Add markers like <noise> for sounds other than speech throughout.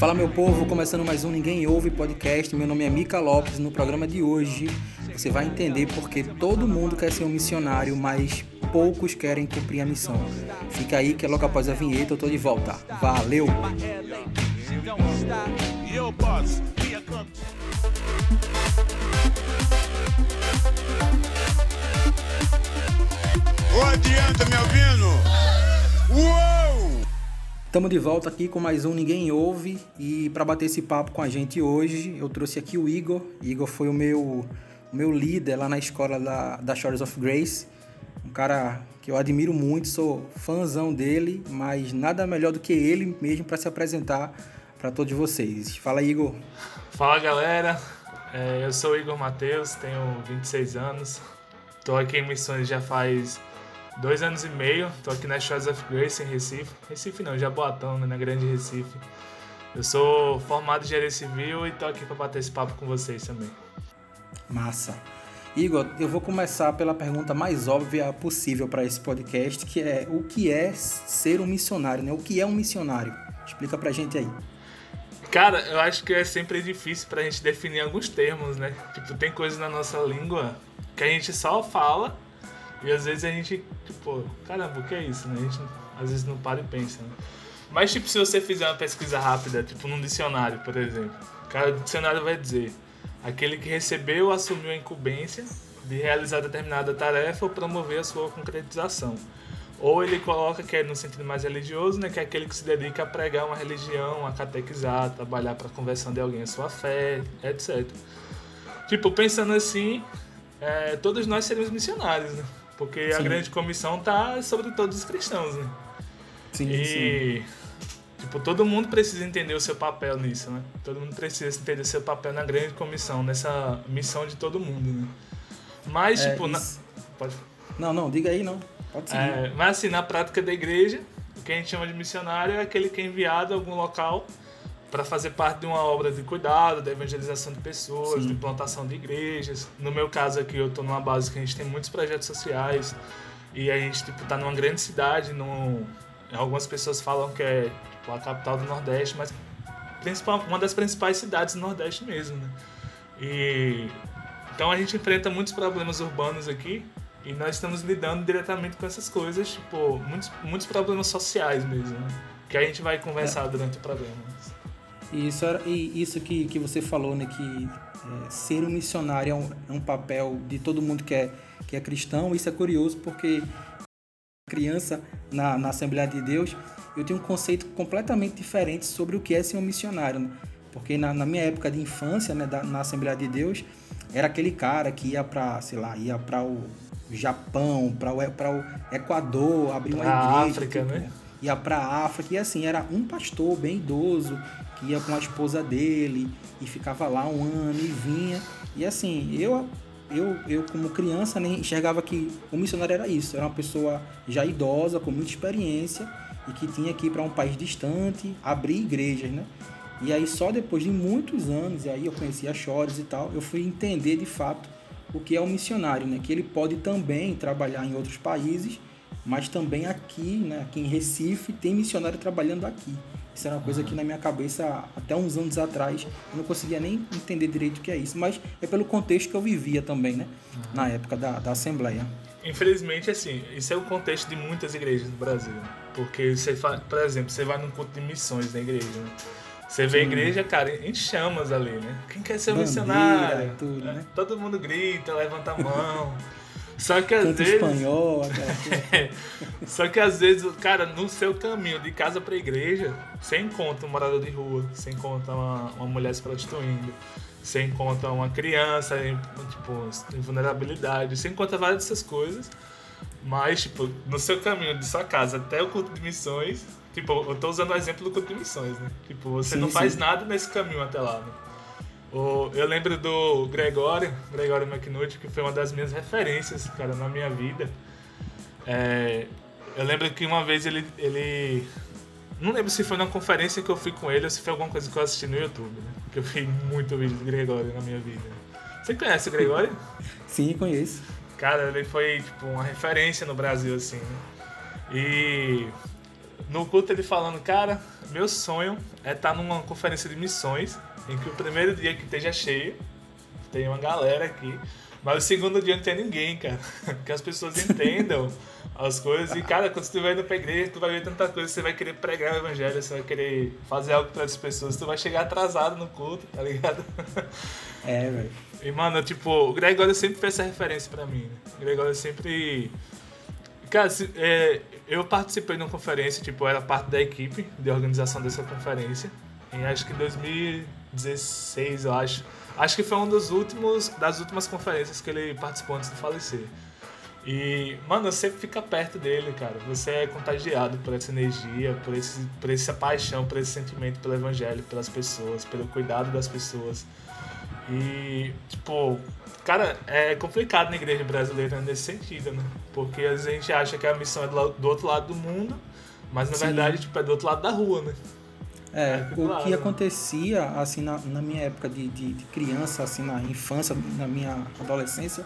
Fala meu povo, começando mais um Ninguém Ouve podcast. Meu nome é Mica Lopes. No programa de hoje você vai entender porque todo mundo quer ser um missionário, mas poucos querem cumprir a missão. Fica aí que é logo após a vinheta eu tô de volta. Valeu! Ô, adianta, me ouvindo? Uou! Estamos de volta aqui com mais um Ninguém Ouve e para bater esse papo com a gente hoje eu trouxe aqui o Igor. Igor foi o meu, o meu líder lá na escola da, da Shores of Grace. Um cara que eu admiro muito, sou fãzão dele, mas nada melhor do que ele mesmo para se apresentar para todos vocês. Fala, Igor. Fala, galera. É, eu sou o Igor Matheus, tenho 26 anos. Estou aqui em Missões já faz dois anos e meio. Estou aqui na Shores of Grace, em Recife. Recife não, Jaboatão, né, na Grande Recife. Eu sou formado em engenharia civil e estou aqui para bater esse papo com vocês também. Massa. Igor, eu vou começar pela pergunta mais óbvia possível para esse podcast, que é o que é ser um missionário, né? O que é um missionário? Explica pra gente aí. Cara, eu acho que é sempre difícil pra gente definir alguns termos, né? Tipo, tem coisas na nossa língua que a gente só fala e às vezes a gente, tipo, caramba, o que é isso, né? A gente às vezes não para e pensa, né? Mas, tipo, se você fizer uma pesquisa rápida, tipo num dicionário, por exemplo, cara, o dicionário vai dizer aquele que recebeu ou assumiu a incumbência de realizar determinada tarefa ou promover a sua concretização. Ou ele coloca que é no sentido mais religioso, né, que é aquele que se dedica a pregar uma religião, a catequizar, a trabalhar para a conversão de alguém à sua fé, etc. Tipo, pensando assim, é, todos nós seríamos missionários, né? Porque sim. a grande comissão tá sobre todos os cristãos, né? Sim, e, sim. tipo, todo mundo precisa entender o seu papel nisso, né? Todo mundo precisa entender o seu papel na grande comissão, nessa missão de todo mundo, né? Mas, É, tipo, na... pode Não, não, diga aí, não. Pode seguir. é, mas assim, na prática da igreja, o que a gente chama de missionário é aquele que é enviado a algum local para fazer parte de uma obra de cuidado, da evangelização de pessoas, Sim. de plantação de igrejas. No meu caso aqui, eu estou numa base que a gente tem muitos projetos sociais e a gente tipo tá numa grande cidade, num... algumas pessoas falam que é tipo, a capital do Nordeste, mas principal, uma das principais cidades do Nordeste mesmo, né? E então a gente enfrenta muitos problemas urbanos aqui e nós estamos lidando diretamente com essas coisas, tipo, muitos, muitos problemas sociais mesmo, né? Que a gente vai conversar durante o programa. E isso, era, e isso que, que você falou, né? Que é, ser um missionário é um, é um papel de todo mundo que é, que é cristão. Isso é curioso porque criança na, na Assembleia de Deus, eu tenho um conceito completamente diferente sobre o que é ser um missionário. Né? Porque na, na minha época de infância, né, da, na Assembleia de Deus, era aquele cara que ia para, sei lá, ia para o Japão, para o, pra o Equador, abrir uma igreja. África, tipo, né? ia pra África e assim, era um pastor bem idoso ia com a esposa dele e ficava lá um ano e vinha. E assim, eu eu, eu como criança nem enxergava que o missionário era isso, era uma pessoa já idosa, com muita experiência e que tinha que ir para um país distante, abrir igrejas, né? E aí só depois de muitos anos, e aí eu conheci a Chores e tal, eu fui entender de fato o que é um missionário, né? Que ele pode também trabalhar em outros países, mas também aqui, né? Aqui em Recife tem missionário trabalhando aqui. Isso era uma coisa que na minha cabeça até uns anos atrás eu não conseguia nem entender direito o que é isso, mas é pelo contexto que eu vivia também, né? Na época da, da Assembleia. Infelizmente, assim, isso é o contexto de muitas igrejas no Brasil. né? Porque você faz, por exemplo, você vai num culto de missões na igreja, né? Você vê a igreja, cara, em chamas ali, né? Quem quer ser Bandeira, missionário? tudo, né? Todo mundo grita, levanta a mão. <laughs> Só que às Canto vezes. espanhol, coisa. <laughs> Só que às vezes, cara, no seu caminho de casa pra igreja, você encontra um morador de rua, você encontra uma, uma mulher se prostituindo, você encontra uma criança em, tipo, em vulnerabilidade, você encontra várias dessas coisas. Mas, tipo, no seu caminho de sua casa até o culto de missões, tipo, eu tô usando o exemplo do culto de missões, né? Tipo, você Sim, não faz sim. nada nesse caminho até lá, né? O- Eu lembro do Gregório, Gregório McNulty, que foi uma das minhas referências, cara, na minha vida. É, eu lembro que uma vez ele, ele. Não lembro se foi na conferência que eu fui com ele ou se foi alguma coisa que eu assisti no YouTube, né? Porque eu vi muito vídeo do Gregório na minha vida. Você conhece o Gregório? <laughs> Sim, conheço. Cara, ele foi tipo uma referência no Brasil, assim. né? E no culto ele falando, cara, meu sonho é estar numa conferência de missões em que o primeiro dia que esteja cheio, tem uma galera aqui, mas o segundo dia não tem ninguém, cara. <laughs> Que as pessoas entendam as coisas. E, cara, quando você estiver indo pra igreja, tu vai ver tanta coisa, você vai querer pregar o evangelho, você vai querer fazer algo para as pessoas, tu vai chegar atrasado no culto, tá ligado? É, velho. E, mano, tipo, o Gregório sempre fez essa referência pra mim, né? O Gregório sempre. Cara, se, é, eu participei de uma conferência, tipo, eu era parte da equipe de organização dessa conferência. Em acho que 2016, eu acho. Acho que foi uma dos últimos, das últimas conferências que ele participou antes de falecer. E, mano, você fica perto dele, cara. Você é contagiado por essa energia, por, esse, por essa paixão, por esse sentimento pelo evangelho, pelas pessoas, pelo cuidado das pessoas. E, tipo, cara, é complicado na igreja brasileira nesse sentido, né? Porque às vezes a gente acha que a missão é do outro lado do mundo, mas na Sim. verdade, tipo, é do outro lado da rua, né? É, o claro, que acontecia, assim, na, na minha época de, de, de, criança, assim, na infância, na minha adolescência,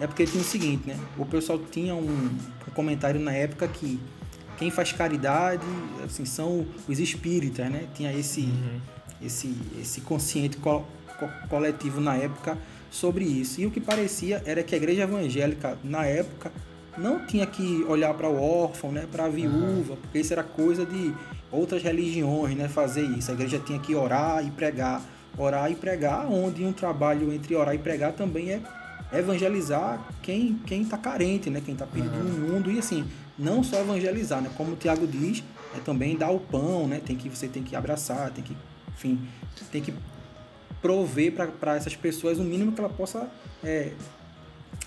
é porque tinha o seguinte, né? O pessoal tinha um, um comentário na época que quem faz caridade, assim, são os espíritas, né? Tinha esse, uhum. esse, esse consciente co co coletivo na época sobre isso. E o que parecia era que a igreja evangélica, na época, não tinha que olhar para o órfão, né? Para a viúva, uhum. porque isso era coisa de outras religiões, né, fazer isso. A igreja tinha que orar e pregar, orar e pregar, onde um trabalho entre orar e pregar também é evangelizar quem quem está carente, né, quem está perdido uhum. no mundo e assim não só evangelizar, né, como o Tiago diz, é também dar o pão, né, tem que você tem que abraçar, tem que, enfim, tem que prover para essas pessoas o mínimo que ela possa é,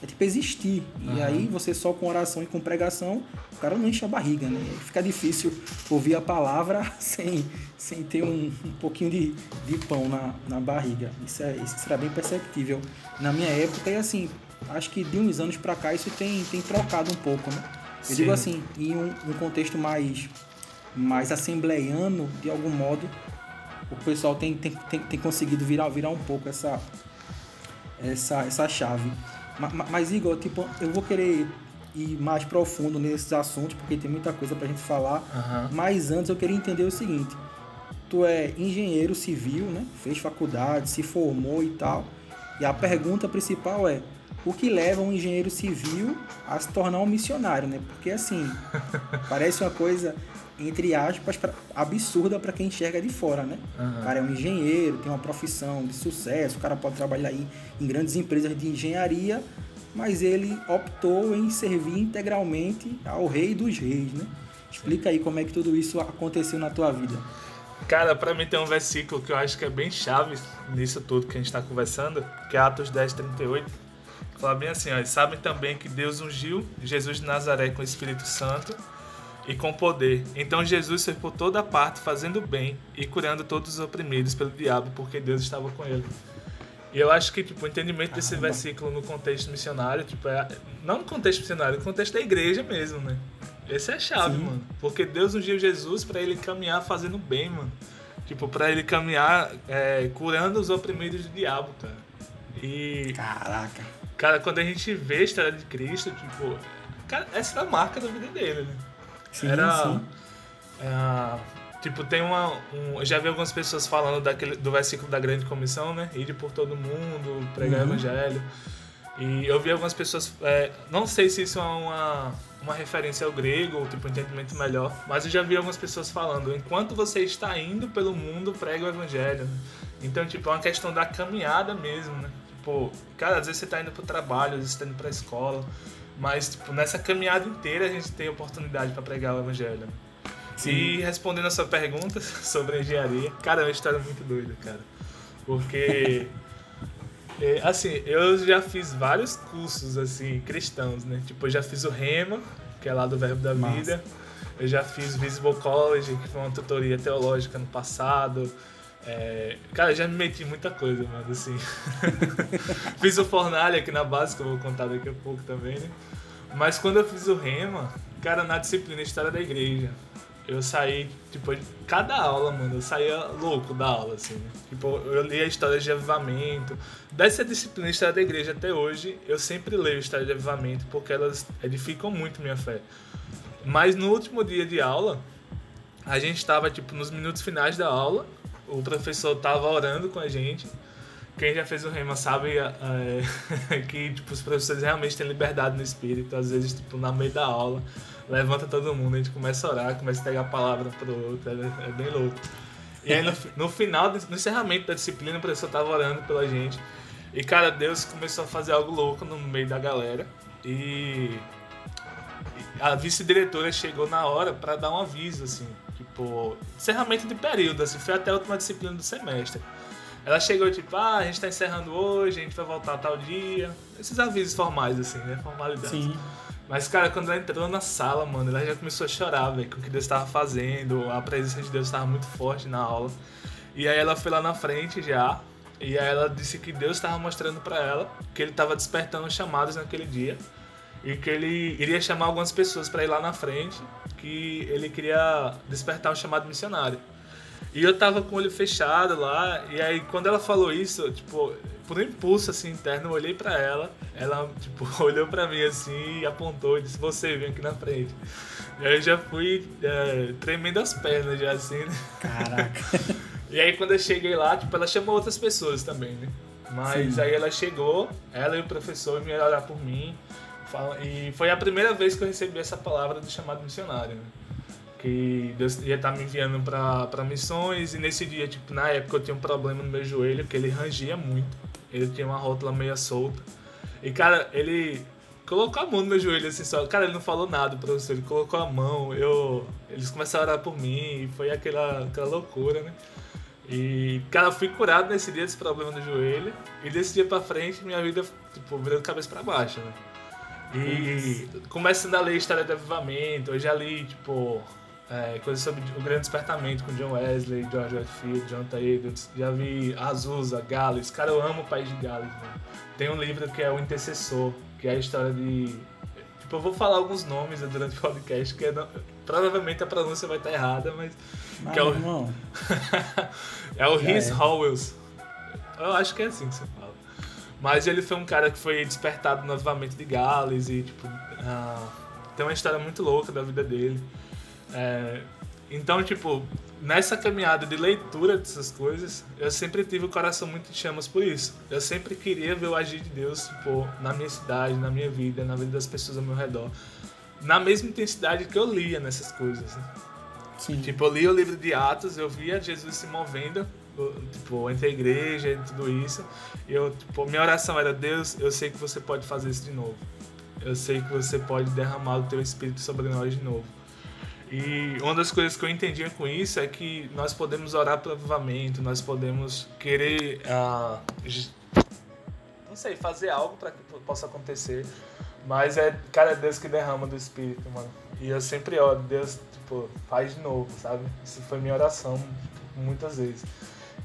é tipo existir. Uhum. E aí você só com oração e com pregação, o cara não enche a barriga, né? Fica difícil ouvir a palavra <laughs> sem, sem ter um, um pouquinho de, de pão na, na barriga. Isso, é, isso será bem perceptível na minha época. E assim, acho que de uns anos para cá isso tem, tem trocado um pouco, né? Eu Sim. digo assim, em um, um contexto mais, mais assembleiano, de algum modo, o pessoal tem, tem, tem, tem conseguido virar, virar um pouco essa, essa, essa chave. Mas, Igor, tipo, eu vou querer ir mais profundo nesses assuntos, porque tem muita coisa pra gente falar. Uhum. Mas antes eu queria entender o seguinte: tu é engenheiro civil, né? Fez faculdade, se formou e tal. E a pergunta principal é: o que leva um engenheiro civil a se tornar um missionário, né? Porque assim, <laughs> parece uma coisa entre aspas, pra, absurda para quem enxerga de fora, né? Uhum. O cara é um engenheiro, tem uma profissão de sucesso, o cara pode trabalhar aí em grandes empresas de engenharia, mas ele optou em servir integralmente ao rei dos reis, né? Explica aí como é que tudo isso aconteceu na tua vida. Cara, para mim tem um versículo que eu acho que é bem chave nisso tudo que a gente está conversando, que é Atos 10, 38. Fala bem assim, ó, sabem também que Deus ungiu Jesus de Nazaré com o Espírito Santo e com poder. Então Jesus foi por toda parte fazendo bem e curando todos os oprimidos pelo diabo, porque Deus estava com ele. E eu acho que tipo, o entendimento desse versículo no contexto missionário, tipo, é, não no contexto missionário, no contexto da igreja mesmo, né? Essa é a chave, Sim. mano. Porque Deus ungiu Jesus para ele caminhar fazendo bem, mano. Tipo, para ele caminhar é, curando os oprimidos do diabo, cara. E. Caraca. Cara, quando a gente vê a história de Cristo, tipo. Cara, essa é a marca da vida dele, né? Sim, era. Sim. É, tipo, tem uma. Um, eu já vi algumas pessoas falando daquele, do versículo da grande comissão, né? Ir por todo mundo, pregar uhum. o evangelho. E eu vi algumas pessoas. É, não sei se isso é uma, uma referência ao grego, ou tipo, um entendimento melhor, mas eu já vi algumas pessoas falando: enquanto você está indo pelo mundo, prega o evangelho. Então, tipo, é uma questão da caminhada mesmo, né? Tipo, cara, às vezes você está indo pro trabalho, às vezes você tá indo pra escola. Mas, tipo, nessa caminhada inteira a gente tem oportunidade para pregar o evangelho. Sim. E respondendo a sua pergunta <laughs> sobre engenharia, cara, é uma história muito doida, cara. Porque, <laughs> é, assim, eu já fiz vários cursos, assim, cristãos, né? Tipo, eu já fiz o REMA, que é lá do Verbo da Massa. Vida. Eu já fiz Visible College, que foi uma tutoria teológica no passado. É, cara, já me meti em muita coisa, mano, assim. <laughs> fiz o Fornalha aqui na base, que eu vou contar daqui a pouco também, né? Mas quando eu fiz o Rema, cara, na disciplina História da Igreja, eu saí, tipo, cada aula, mano, eu saía louco da aula, assim, né? Tipo, eu li a história de avivamento. Dessa disciplina História da Igreja até hoje, eu sempre leio História de Avivamento, porque elas edificam muito minha fé. Mas no último dia de aula, a gente estava tipo nos minutos finais da aula, o professor tava orando com a gente. Quem já fez o rema sabe é, <laughs> que tipo, os professores realmente têm liberdade no espírito, às vezes tipo na meio da aula, levanta todo mundo, a gente começa a orar, começa a pegar a palavra pro outro, é, é bem louco. E aí no, no final, no encerramento da disciplina, o professor tava orando pela gente. E cara, Deus começou a fazer algo louco no meio da galera. E a vice-diretora chegou na hora para dar um aviso, assim, tipo, encerramento de período, assim, foi até a última disciplina do semestre. Ela chegou tipo, ah, a gente tá encerrando hoje, a gente vai voltar tal dia. Esses avisos formais, assim, né? Formalidades. Sim. Mas, cara, quando ela entrou na sala, mano, ela já começou a chorar, velho, com o que Deus estava fazendo, a presença de Deus estava muito forte na aula. E aí ela foi lá na frente já, e aí ela disse que Deus estava mostrando para ela que ele estava despertando chamados naquele dia e que ele iria chamar algumas pessoas para ir lá na frente, que ele queria despertar um chamado missionário. E eu tava com o olho fechado lá, e aí quando ela falou isso, tipo, por um impulso assim interno, eu olhei para ela, ela tipo <laughs> olhou para mim assim e apontou e disse: "Você vem aqui na frente". E aí eu já fui é, tremendo as pernas já assim, né? Caraca. <laughs> e aí quando eu cheguei lá, tipo, ela chamou outras pessoas também, né? Mas Sim. aí ela chegou, ela e o professor vieram olhar por mim. E foi a primeira vez que eu recebi essa palavra do chamado missionário. Né? Que Deus ia estar me enviando para missões. E nesse dia, tipo, na época eu tinha um problema no meu joelho, que ele rangia muito. Ele tinha uma rótula meia solta. E, cara, ele colocou a mão no meu joelho assim só. Cara, ele não falou nada, professor. Ele colocou a mão. Eu, eles começaram a orar por mim. E foi aquela, aquela loucura, né? E, cara, eu fui curado nesse dia desse problema do joelho. E desse dia pra frente, minha vida, tipo, virou de cabeça pra baixo, né? E começando a ler história do avivamento, eu já li, tipo, é, coisas sobre o grande despertamento com John Wesley, George Whitefield, John Edwards. Já vi Azusa, Gales. Cara, eu amo o país de Gales, mano. Tem um livro que é O Intercessor, que é a história de. Tipo, eu vou falar alguns nomes durante o podcast, que é, não... provavelmente a pronúncia vai estar errada, mas. que é o. <laughs> é o Rhys é. Howells. Eu acho que é assim que você fala. Mas ele foi um cara que foi despertado novamente de Gales e, tipo, uh, tem uma história muito louca da vida dele. É, então, tipo, nessa caminhada de leitura dessas coisas, eu sempre tive o coração muito em chamas por isso. Eu sempre queria ver o agir de Deus, tipo, na minha cidade, na minha vida, na vida das pessoas ao meu redor. Na mesma intensidade que eu lia nessas coisas, né? Sim. Tipo, eu li o livro de Atos, eu via Jesus se movendo tipo, entre a igreja e tudo isso. E eu, tipo, minha oração era, Deus, eu sei que você pode fazer isso de novo. Eu sei que você pode derramar o teu espírito sobre nós de novo. E uma das coisas que eu entendia com isso é que nós podemos orar pelo avivamento, nós podemos querer, uh, não sei, fazer algo para que possa acontecer, mas é, cara, é Deus que derrama do Espírito, mano. E eu sempre oro, Deus, tipo, faz de novo, sabe? Isso foi minha oração muitas vezes.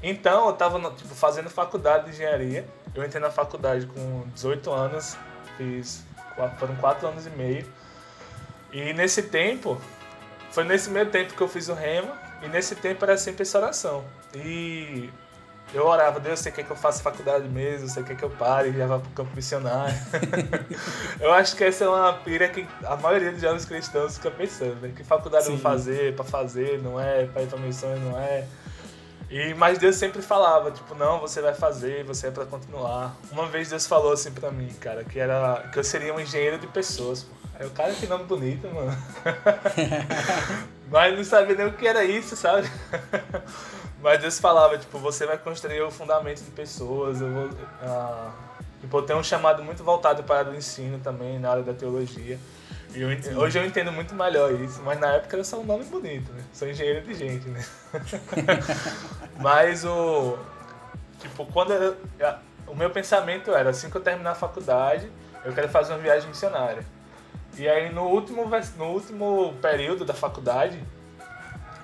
Então, eu tava tipo, fazendo faculdade de engenharia. Eu entrei na faculdade com 18 anos, fiz foram 4 anos e meio. E nesse tempo, foi nesse meio tempo que eu fiz o rema, e nesse tempo era sempre essa oração. E eu orava, Deus, você quer que eu faça faculdade mesmo? Você quer que eu pare e já vá pro campo missionário? <laughs> eu acho que essa é uma pira que a maioria dos jovens cristãos fica pensando, né? Que faculdade Sim. eu vou fazer, para fazer, não é, para ir pra missões, não é. E, mas Deus sempre falava, tipo, não, você vai fazer, você é para continuar. Uma vez Deus falou assim para mim, cara, que era que eu seria um engenheiro de pessoas. Pô. Aí o cara que nome bonito, mano. <laughs> mas não sabia nem o que era isso, sabe? mas Deus falava, tipo, você vai construir o fundamento de pessoas, eu vou. Ah, tipo, eu tenho um chamado muito voltado para o ensino também, na área da teologia. Eu, hoje eu entendo muito melhor isso, mas na época era só um nome bonito, né? Sou engenheiro de gente, né? <laughs> mas o. Tipo, quando eu, o meu pensamento era, assim que eu terminar a faculdade, eu quero fazer uma viagem missionária. E aí no último, no último período da faculdade,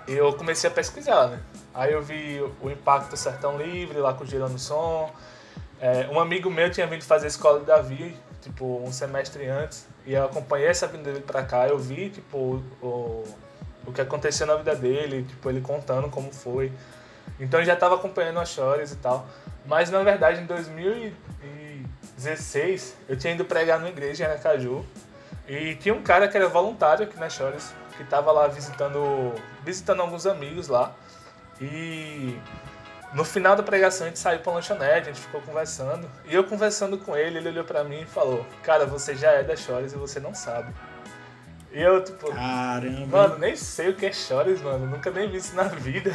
eu comecei a pesquisar, né? Aí eu vi o impacto do Sertão Livre, lá com o Girando Som. É, um amigo meu tinha vindo fazer a escola de Davi, tipo, um semestre antes. E eu acompanhei essa vinda dele pra cá, eu vi, tipo, o, o que aconteceu na vida dele, tipo, ele contando como foi. Então eu já tava acompanhando as histórias e tal. Mas na verdade em 2016 eu tinha ido pregar numa igreja em Aracaju. E tinha um cara que era voluntário aqui na Chores, que tava lá visitando, visitando alguns amigos lá. E no final da pregação a gente saiu pra lanchonete, a gente ficou conversando. E eu conversando com ele, ele olhou pra mim e falou: Cara, você já é da Chores e você não sabe. E eu, tipo, Caramba. mano, nem sei o que é Chores, mano. Nunca nem vi isso na vida.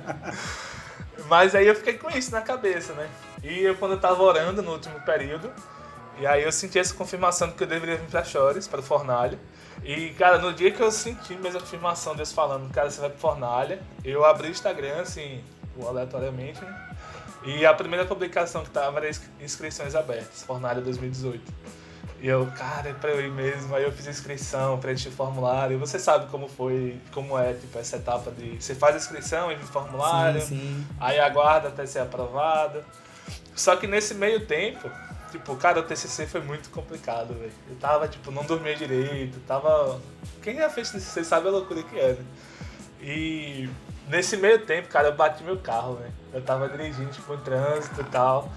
<laughs> Mas aí eu fiquei com isso na cabeça, né? E eu, quando eu tava orando no último período, e aí eu senti essa confirmação de que eu deveria vir pra Chores, para Fornalha. E, cara, no dia que eu senti mesmo a confirmação Deus falando, cara, você vai pra Fornalha, eu abri o Instagram, assim, aleatoriamente, né? E a primeira publicação que tava era inscri- inscrições abertas, Fornalha 2018. E eu, cara, é pra eu ir mesmo. Aí eu fiz a inscrição, preenchi o formulário. E você sabe como foi, como é, tipo, essa etapa de. Você faz a inscrição, envia o formulário, Sim, sim. aí aguarda até ser aprovado. Só que nesse meio tempo, tipo, cara, o TCC foi muito complicado, velho. Eu tava, tipo, não dormia direito, tava... Quem já fez TCC sabe a loucura que é, né? E nesse meio tempo, cara, eu bati meu carro, velho. Eu tava dirigindo, tipo, em trânsito e tal.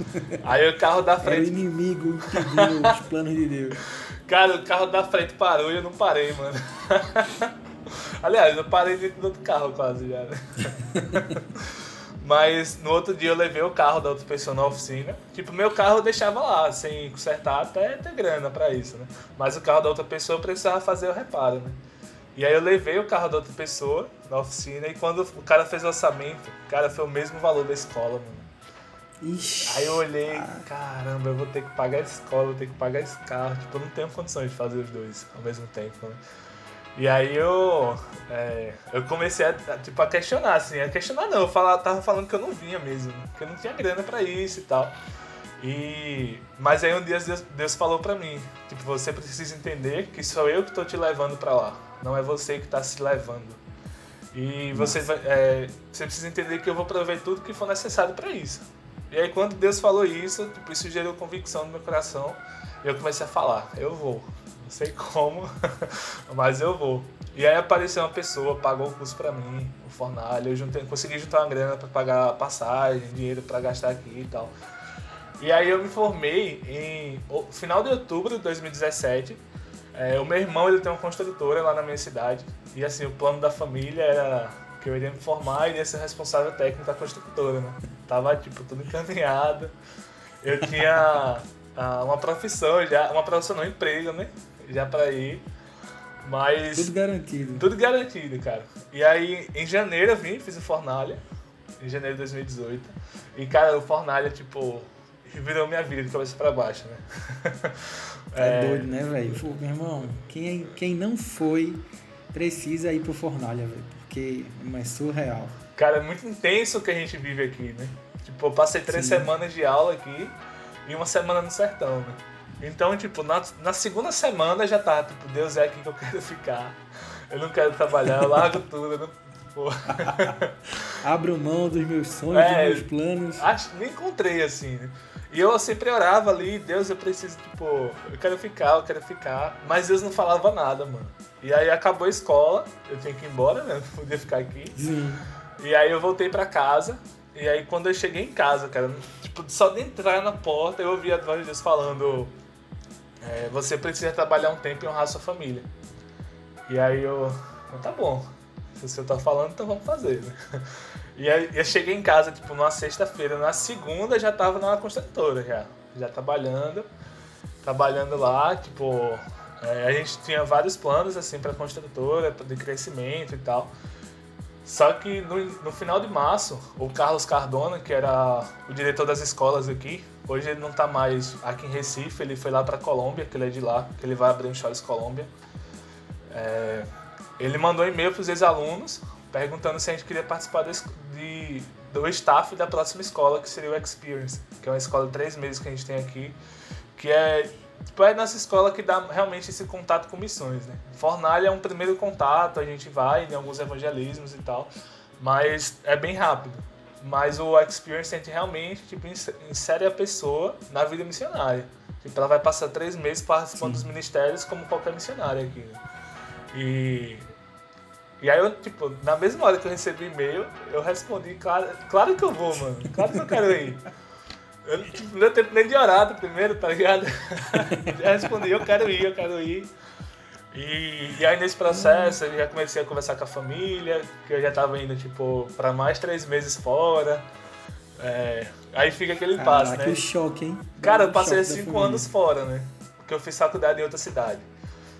Aí o carro da Era o frente... inimigo impedindo os planos de Deus. Cara, o carro da frente parou e eu não parei, mano. <laughs> Aliás, eu parei dentro do outro carro quase já, né? <laughs> Mas no outro dia eu levei o carro da outra pessoa na oficina. Tipo, meu carro eu deixava lá, sem consertar, até ter grana pra isso, né? Mas o carro da outra pessoa eu precisava fazer o reparo, né? E aí eu levei o carro da outra pessoa na oficina e quando o cara fez o orçamento, cara, foi o mesmo valor da escola, mano. Ixi. Aí eu olhei, caramba, eu vou ter que pagar a escola, vou ter que pagar esse carro. Tipo, eu não tenho condições de fazer os dois ao mesmo tempo, né? E aí eu, é, eu comecei a, tipo, a questionar, assim, a questionar não, eu falava, tava falando que eu não vinha mesmo, que eu não tinha grana pra isso e tal. E, mas aí um dia Deus, Deus falou pra mim, tipo, você precisa entender que sou eu que tô te levando pra lá, não é você que tá se levando. E você, vai, é, você precisa entender que eu vou prover tudo que for necessário pra isso. E aí quando Deus falou isso, tipo, isso gerou convicção no meu coração. E eu comecei a falar, eu vou. Não sei como, <laughs> mas eu vou. E aí apareceu uma pessoa, pagou o curso pra mim, o fornalha. Eu juntei, consegui juntar uma grana pra pagar passagem, dinheiro pra gastar aqui e tal. E aí eu me formei em final de outubro de 2017. É, o meu irmão ele tem uma construtora lá na minha cidade. E assim, o plano da família era que eu iria me formar e iria ser responsável técnico da construtora, né? Tava tipo tudo encaminhado. Eu tinha ah, uma profissão já, uma profissão não, um emprego, né? Já pra ir. Mas Tudo garantido. tudo garantido, cara. E aí, em janeiro eu vim, fiz o Fornalha. Em janeiro de 2018. E, cara, o Fornalha, tipo, virou minha vida de cabeça pra baixo, né? <laughs> É, doido, né, velho? Meu irmão, quem, quem não foi, precisa ir pro Fornalha, velho. Porque é surreal. Cara, é muito intenso o que a gente vive aqui, né? Tipo, eu passei três Sim. semanas de aula aqui e uma semana no sertão, né? Então, tipo, na, na segunda semana já tá, tipo, Deus é aqui que eu quero ficar. Eu não quero trabalhar, eu largo tudo, eu não, <laughs> Abro mão dos meus sonhos, É. dos meus planos. Acho, nem encontrei assim, né? E eu sempre orava ali, Deus, eu preciso, tipo, eu quero ficar, eu quero ficar. Mas Deus não falava nada, mano. E aí acabou a escola, eu tinha que ir embora, né? <laughs> Não podia ficar aqui. Sim. E aí eu voltei pra casa. E aí quando eu cheguei em casa, cara, tipo, só de entrar na porta eu ouvi a voz de Deus falando: é, Você precisa trabalhar um tempo e honrar sua família. E aí eu, "Então tá bom. Se o senhor tá falando, então vamos fazer, né? <laughs> E aí eu cheguei em casa, tipo, numa sexta-feira. Na segunda já tava na construtora já. Já trabalhando. Trabalhando lá, tipo. é, a gente tinha vários planos, assim, pra construtora, de crescimento e tal. Só que no, no final de março, o Carlos Cardona, que era o diretor das escolas aqui, hoje ele não tá mais aqui em Recife, ele foi lá pra Colômbia, que ele é de lá, que ele vai abrir um Charles Colômbia. É, ele mandou um e-mail pros ex-alunos perguntando se a gente queria participar es- de, do staff da próxima escola, que seria o Experience, que é uma escola de três meses que a gente tem aqui, que é tipo, é nossa escola que dá realmente esse contato com missões, né? Fornalha é um primeiro contato, a gente vai em alguns evangelismos e tal, mas é bem rápido. Mas o Experience a gente realmente tipo, ins- insere a pessoa na vida missionária. Tipo, ela vai passar três meses participando dos ministérios como qualquer missionário aqui. né? E e aí eu, tipo, na mesma hora que eu recebi e-mail, eu respondi, claro, claro que eu vou, mano. Claro que eu quero ir. Eu, tipo, não deu tempo nem de orar primeiro, tá ligado? <laughs> já respondi, eu quero ir, eu quero ir. E, e aí nesse processo eu já comecei a conversar com a família, que eu já tava indo, tipo, pra mais três meses fora. É, aí fica aquele impasse, né? que choque, hein? Cara, eu passei cinco anos fora, né? Porque eu fiz faculdade em outra cidade.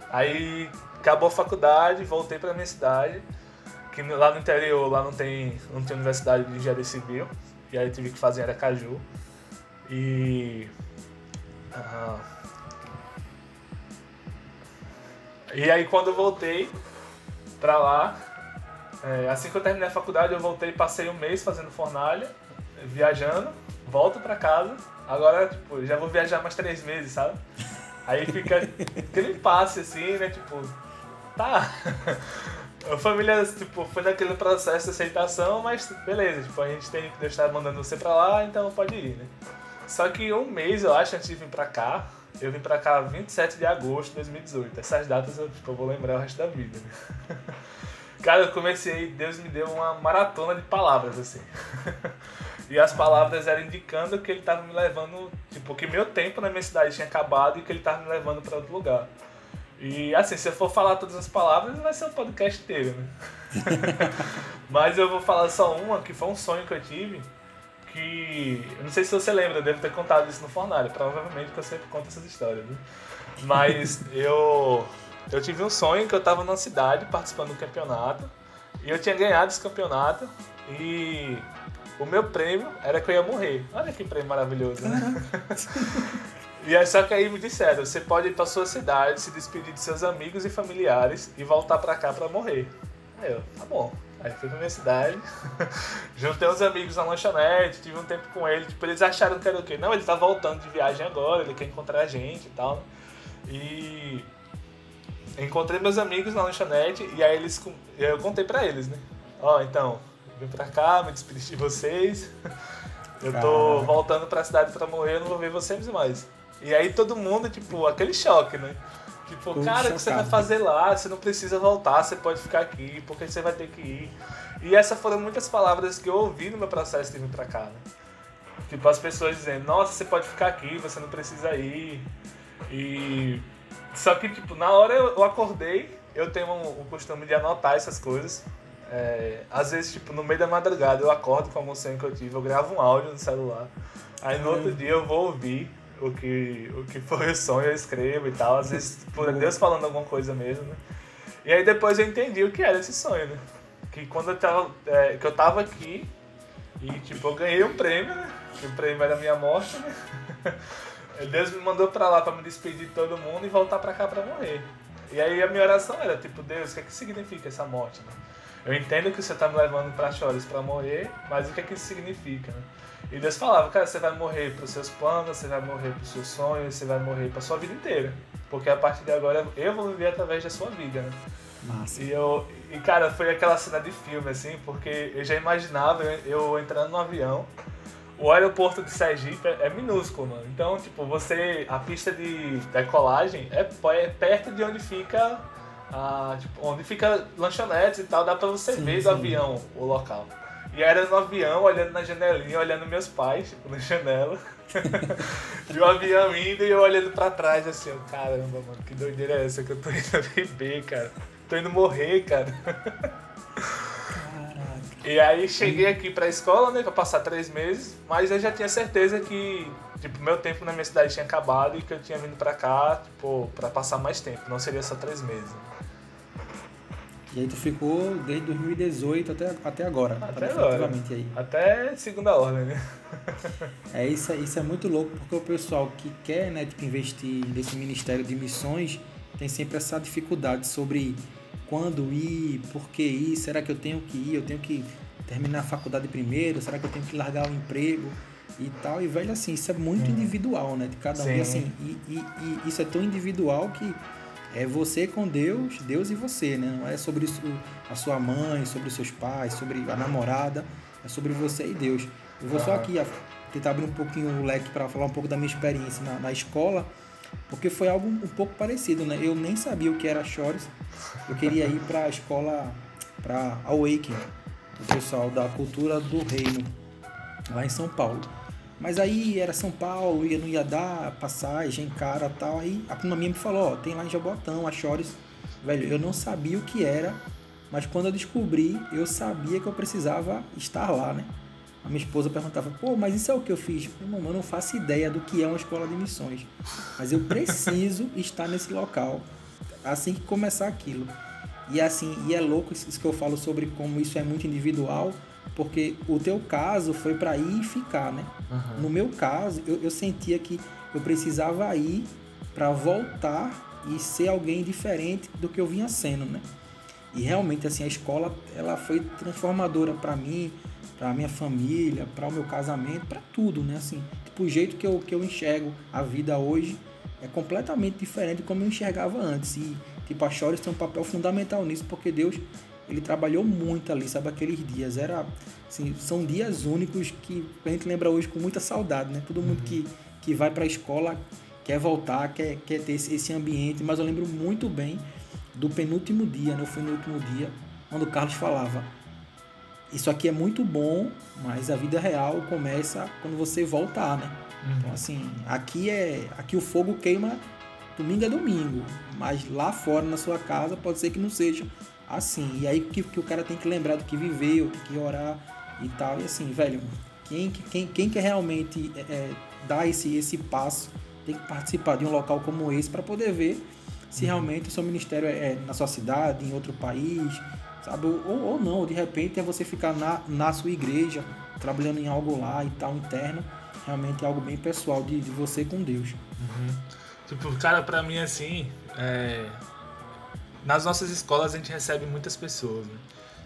Aí acabou a faculdade, voltei pra minha cidade, que lá no interior lá não tem, não tem universidade de engenharia civil. E aí tive que fazer em Aracaju. E. Uh, e aí quando eu voltei pra lá, é, assim que eu terminei a faculdade, eu voltei passei um mês fazendo fornalha, viajando, volto pra casa. Agora, tipo, já vou viajar mais três meses, sabe? Aí fica <laughs> aquele impasse assim, né? Tipo, tá. <laughs> A família, tipo, foi naquele processo de aceitação, mas beleza, tipo, a gente tem que deixar mandando você pra lá, então pode ir, né? Só que um mês, eu acho, antes de vir pra cá, eu vim pra cá 27 de agosto de 2018. Essas datas eu, tipo, eu vou lembrar o resto da vida, né? <laughs> Cara, eu comecei, Deus me deu uma maratona de palavras, assim. <laughs> E as palavras eram indicando que ele estava me levando, tipo, que meu tempo na minha cidade tinha acabado e que ele estava me levando para outro lugar. E assim, se eu for falar todas as palavras, vai ser um podcast inteiro, né? <laughs> Mas eu vou falar só uma, que foi um sonho que eu tive, que. Eu não sei se você lembra, eu devo ter contado isso no fornário, provavelmente que eu sempre conto essas histórias, né? Mas <laughs> eu. Eu tive um sonho que eu estava numa cidade participando do campeonato, e eu tinha ganhado esse campeonato, e o meu prêmio era que eu ia morrer. Olha que prêmio maravilhoso, né? <laughs> E aí, só que aí me disseram, você pode ir pra sua cidade, se despedir de seus amigos e familiares e voltar pra cá pra morrer. Aí eu, tá bom. Aí fui pra minha cidade, <laughs> juntei uns amigos na lanchonete, tive um tempo com ele, tipo, eles acharam que era o quê? Não, ele tá voltando de viagem agora, ele quer encontrar a gente e tal. E encontrei meus amigos na lanchonete e aí eles eu contei pra eles, né? Ó, oh, então, vim pra cá, me despedi de vocês. <laughs> Eu tô voltando pra cidade pra morrer, eu não vou ver vocês mais. E aí todo mundo, tipo, aquele choque, né? Tipo, Tudo cara, o que você vai fazer lá? Você não precisa voltar, você pode ficar aqui, porque você vai ter que ir. E essas foram muitas palavras que eu ouvi no meu processo de vir pra cá, né? Tipo, as pessoas dizendo, nossa, você pode ficar aqui, você não precisa ir. E. Só que, tipo, na hora eu acordei, eu tenho um costume de anotar essas coisas. É, às vezes, tipo, no meio da madrugada eu acordo com algum sonho que eu tive, eu gravo um áudio no celular. Aí no outro dia eu vou ouvir o que, o que foi o sonho, eu escrevo e tal. Às <laughs> vezes, por Deus falando alguma coisa mesmo, né? E aí depois eu entendi o que era esse sonho, né? Que quando eu tava, é, que eu tava aqui e, tipo, eu ganhei um prêmio, né? Que o prêmio era a minha morte, né? <laughs> Deus me mandou pra lá pra me despedir de todo mundo e voltar pra cá pra morrer. E aí a minha oração era, tipo, Deus, o que é que significa essa morte, né? Eu entendo que você tá me levando pra Chores pra morrer, mas o que é que isso significa, né? E Deus falava, cara, você vai morrer pros seus planos, você vai morrer pros seus sonhos, você vai morrer pra sua vida inteira. Porque a partir de agora eu vou viver através da sua vida, né? Massa. E, eu, e cara, foi aquela cena de filme, assim, porque eu já imaginava eu, eu entrando no avião. O aeroporto de Sergipe é, é minúsculo, mano. Então, tipo, você. A pista de decolagem é, é perto de onde fica. A, tipo, onde fica lanchonetes e tal, dá pra você sim, ver sim. do avião o local. E era no avião, olhando na janelinha, olhando meus pais, tipo, na janela. <laughs> e o avião indo e eu olhando pra trás, assim, ó, caramba, mano, que doideira é essa que eu tô indo beber, cara? Tô indo morrer, cara. E aí cheguei aqui pra escola, né, pra passar três meses, mas eu já tinha certeza que, tipo, meu tempo na minha cidade tinha acabado e que eu tinha vindo pra cá, tipo, pra passar mais tempo, não seria só três meses. E aí tu ficou desde 2018 até, até agora. Até agora. Aí. Até segunda ordem, né? <laughs> é, isso, isso é muito louco, porque o pessoal que quer né, tipo, investir nesse Ministério de Missões tem sempre essa dificuldade sobre quando ir, por que ir, será que eu tenho que ir, eu tenho que terminar a faculdade primeiro, será que eu tenho que largar o emprego e tal. E, velho, assim, isso é muito hum. individual, né? De cada um. E, assim, e, e, e isso é tão individual que é você com Deus, Deus e você, né? Não é sobre a sua mãe, sobre os seus pais, sobre a namorada, é sobre você e Deus. Eu vou só aqui tentar abrir um pouquinho o leque para falar um pouco da minha experiência na, na, escola, porque foi algo um pouco parecido, né? Eu nem sabia o que era Chores, eu queria ir para a escola, para Awakening, o pessoal da cultura do reino, lá em São Paulo. Mas aí era São Paulo, ia, não ia dar passagem, cara tal. Aí a prima minha me falou, ó, tem lá em Jabotão, a Chores. Velho, eu não sabia o que era, mas quando eu descobri, eu sabia que eu precisava estar lá, né? A minha esposa perguntava, pô, mas isso é o que eu fiz? Irmão, eu não faço ideia do que é uma escola de missões. Mas eu preciso <laughs> estar nesse local assim que começar aquilo. E assim, e é louco isso que eu falo sobre como isso é muito individual, porque o teu caso foi para ir e ficar, né? Uhum. No meu caso, eu, eu sentia que eu precisava ir para voltar e ser alguém diferente do que eu vinha sendo, né? E realmente assim a escola ela foi transformadora para mim, para minha família, para o meu casamento, para tudo, né? Assim, tipo, o jeito que eu, que eu enxergo a vida hoje é completamente diferente de como eu enxergava antes. E tipo a Chores tem um papel fundamental nisso, porque Deus ele trabalhou muito ali, sabe? Aqueles dias. Era, assim, são dias únicos que a gente lembra hoje com muita saudade, né? Todo mundo que, que vai para a escola quer voltar, quer, quer ter esse, esse ambiente. Mas eu lembro muito bem do penúltimo dia, né? Eu fui no último dia, quando o Carlos falava: Isso aqui é muito bom, mas a vida real começa quando você voltar, né? Uhum. Então, assim, aqui é. Aqui o fogo queima domingo é domingo, mas lá fora na sua casa pode ser que não seja assim. E aí que, que o cara tem que lembrar do que viveu, tem que orar e tal. E assim, velho, quem, quem, quem quer realmente é, é, dar esse, esse passo tem que participar de um local como esse para poder ver se uhum. realmente o seu ministério é, é na sua cidade, em outro país, sabe? Ou, ou não, de repente é você ficar na, na sua igreja, trabalhando em algo lá e tal, interno. Realmente é algo bem pessoal de, de você com Deus. Uhum. Tipo, cara, pra mim assim, é, nas nossas escolas a gente recebe muitas pessoas, né?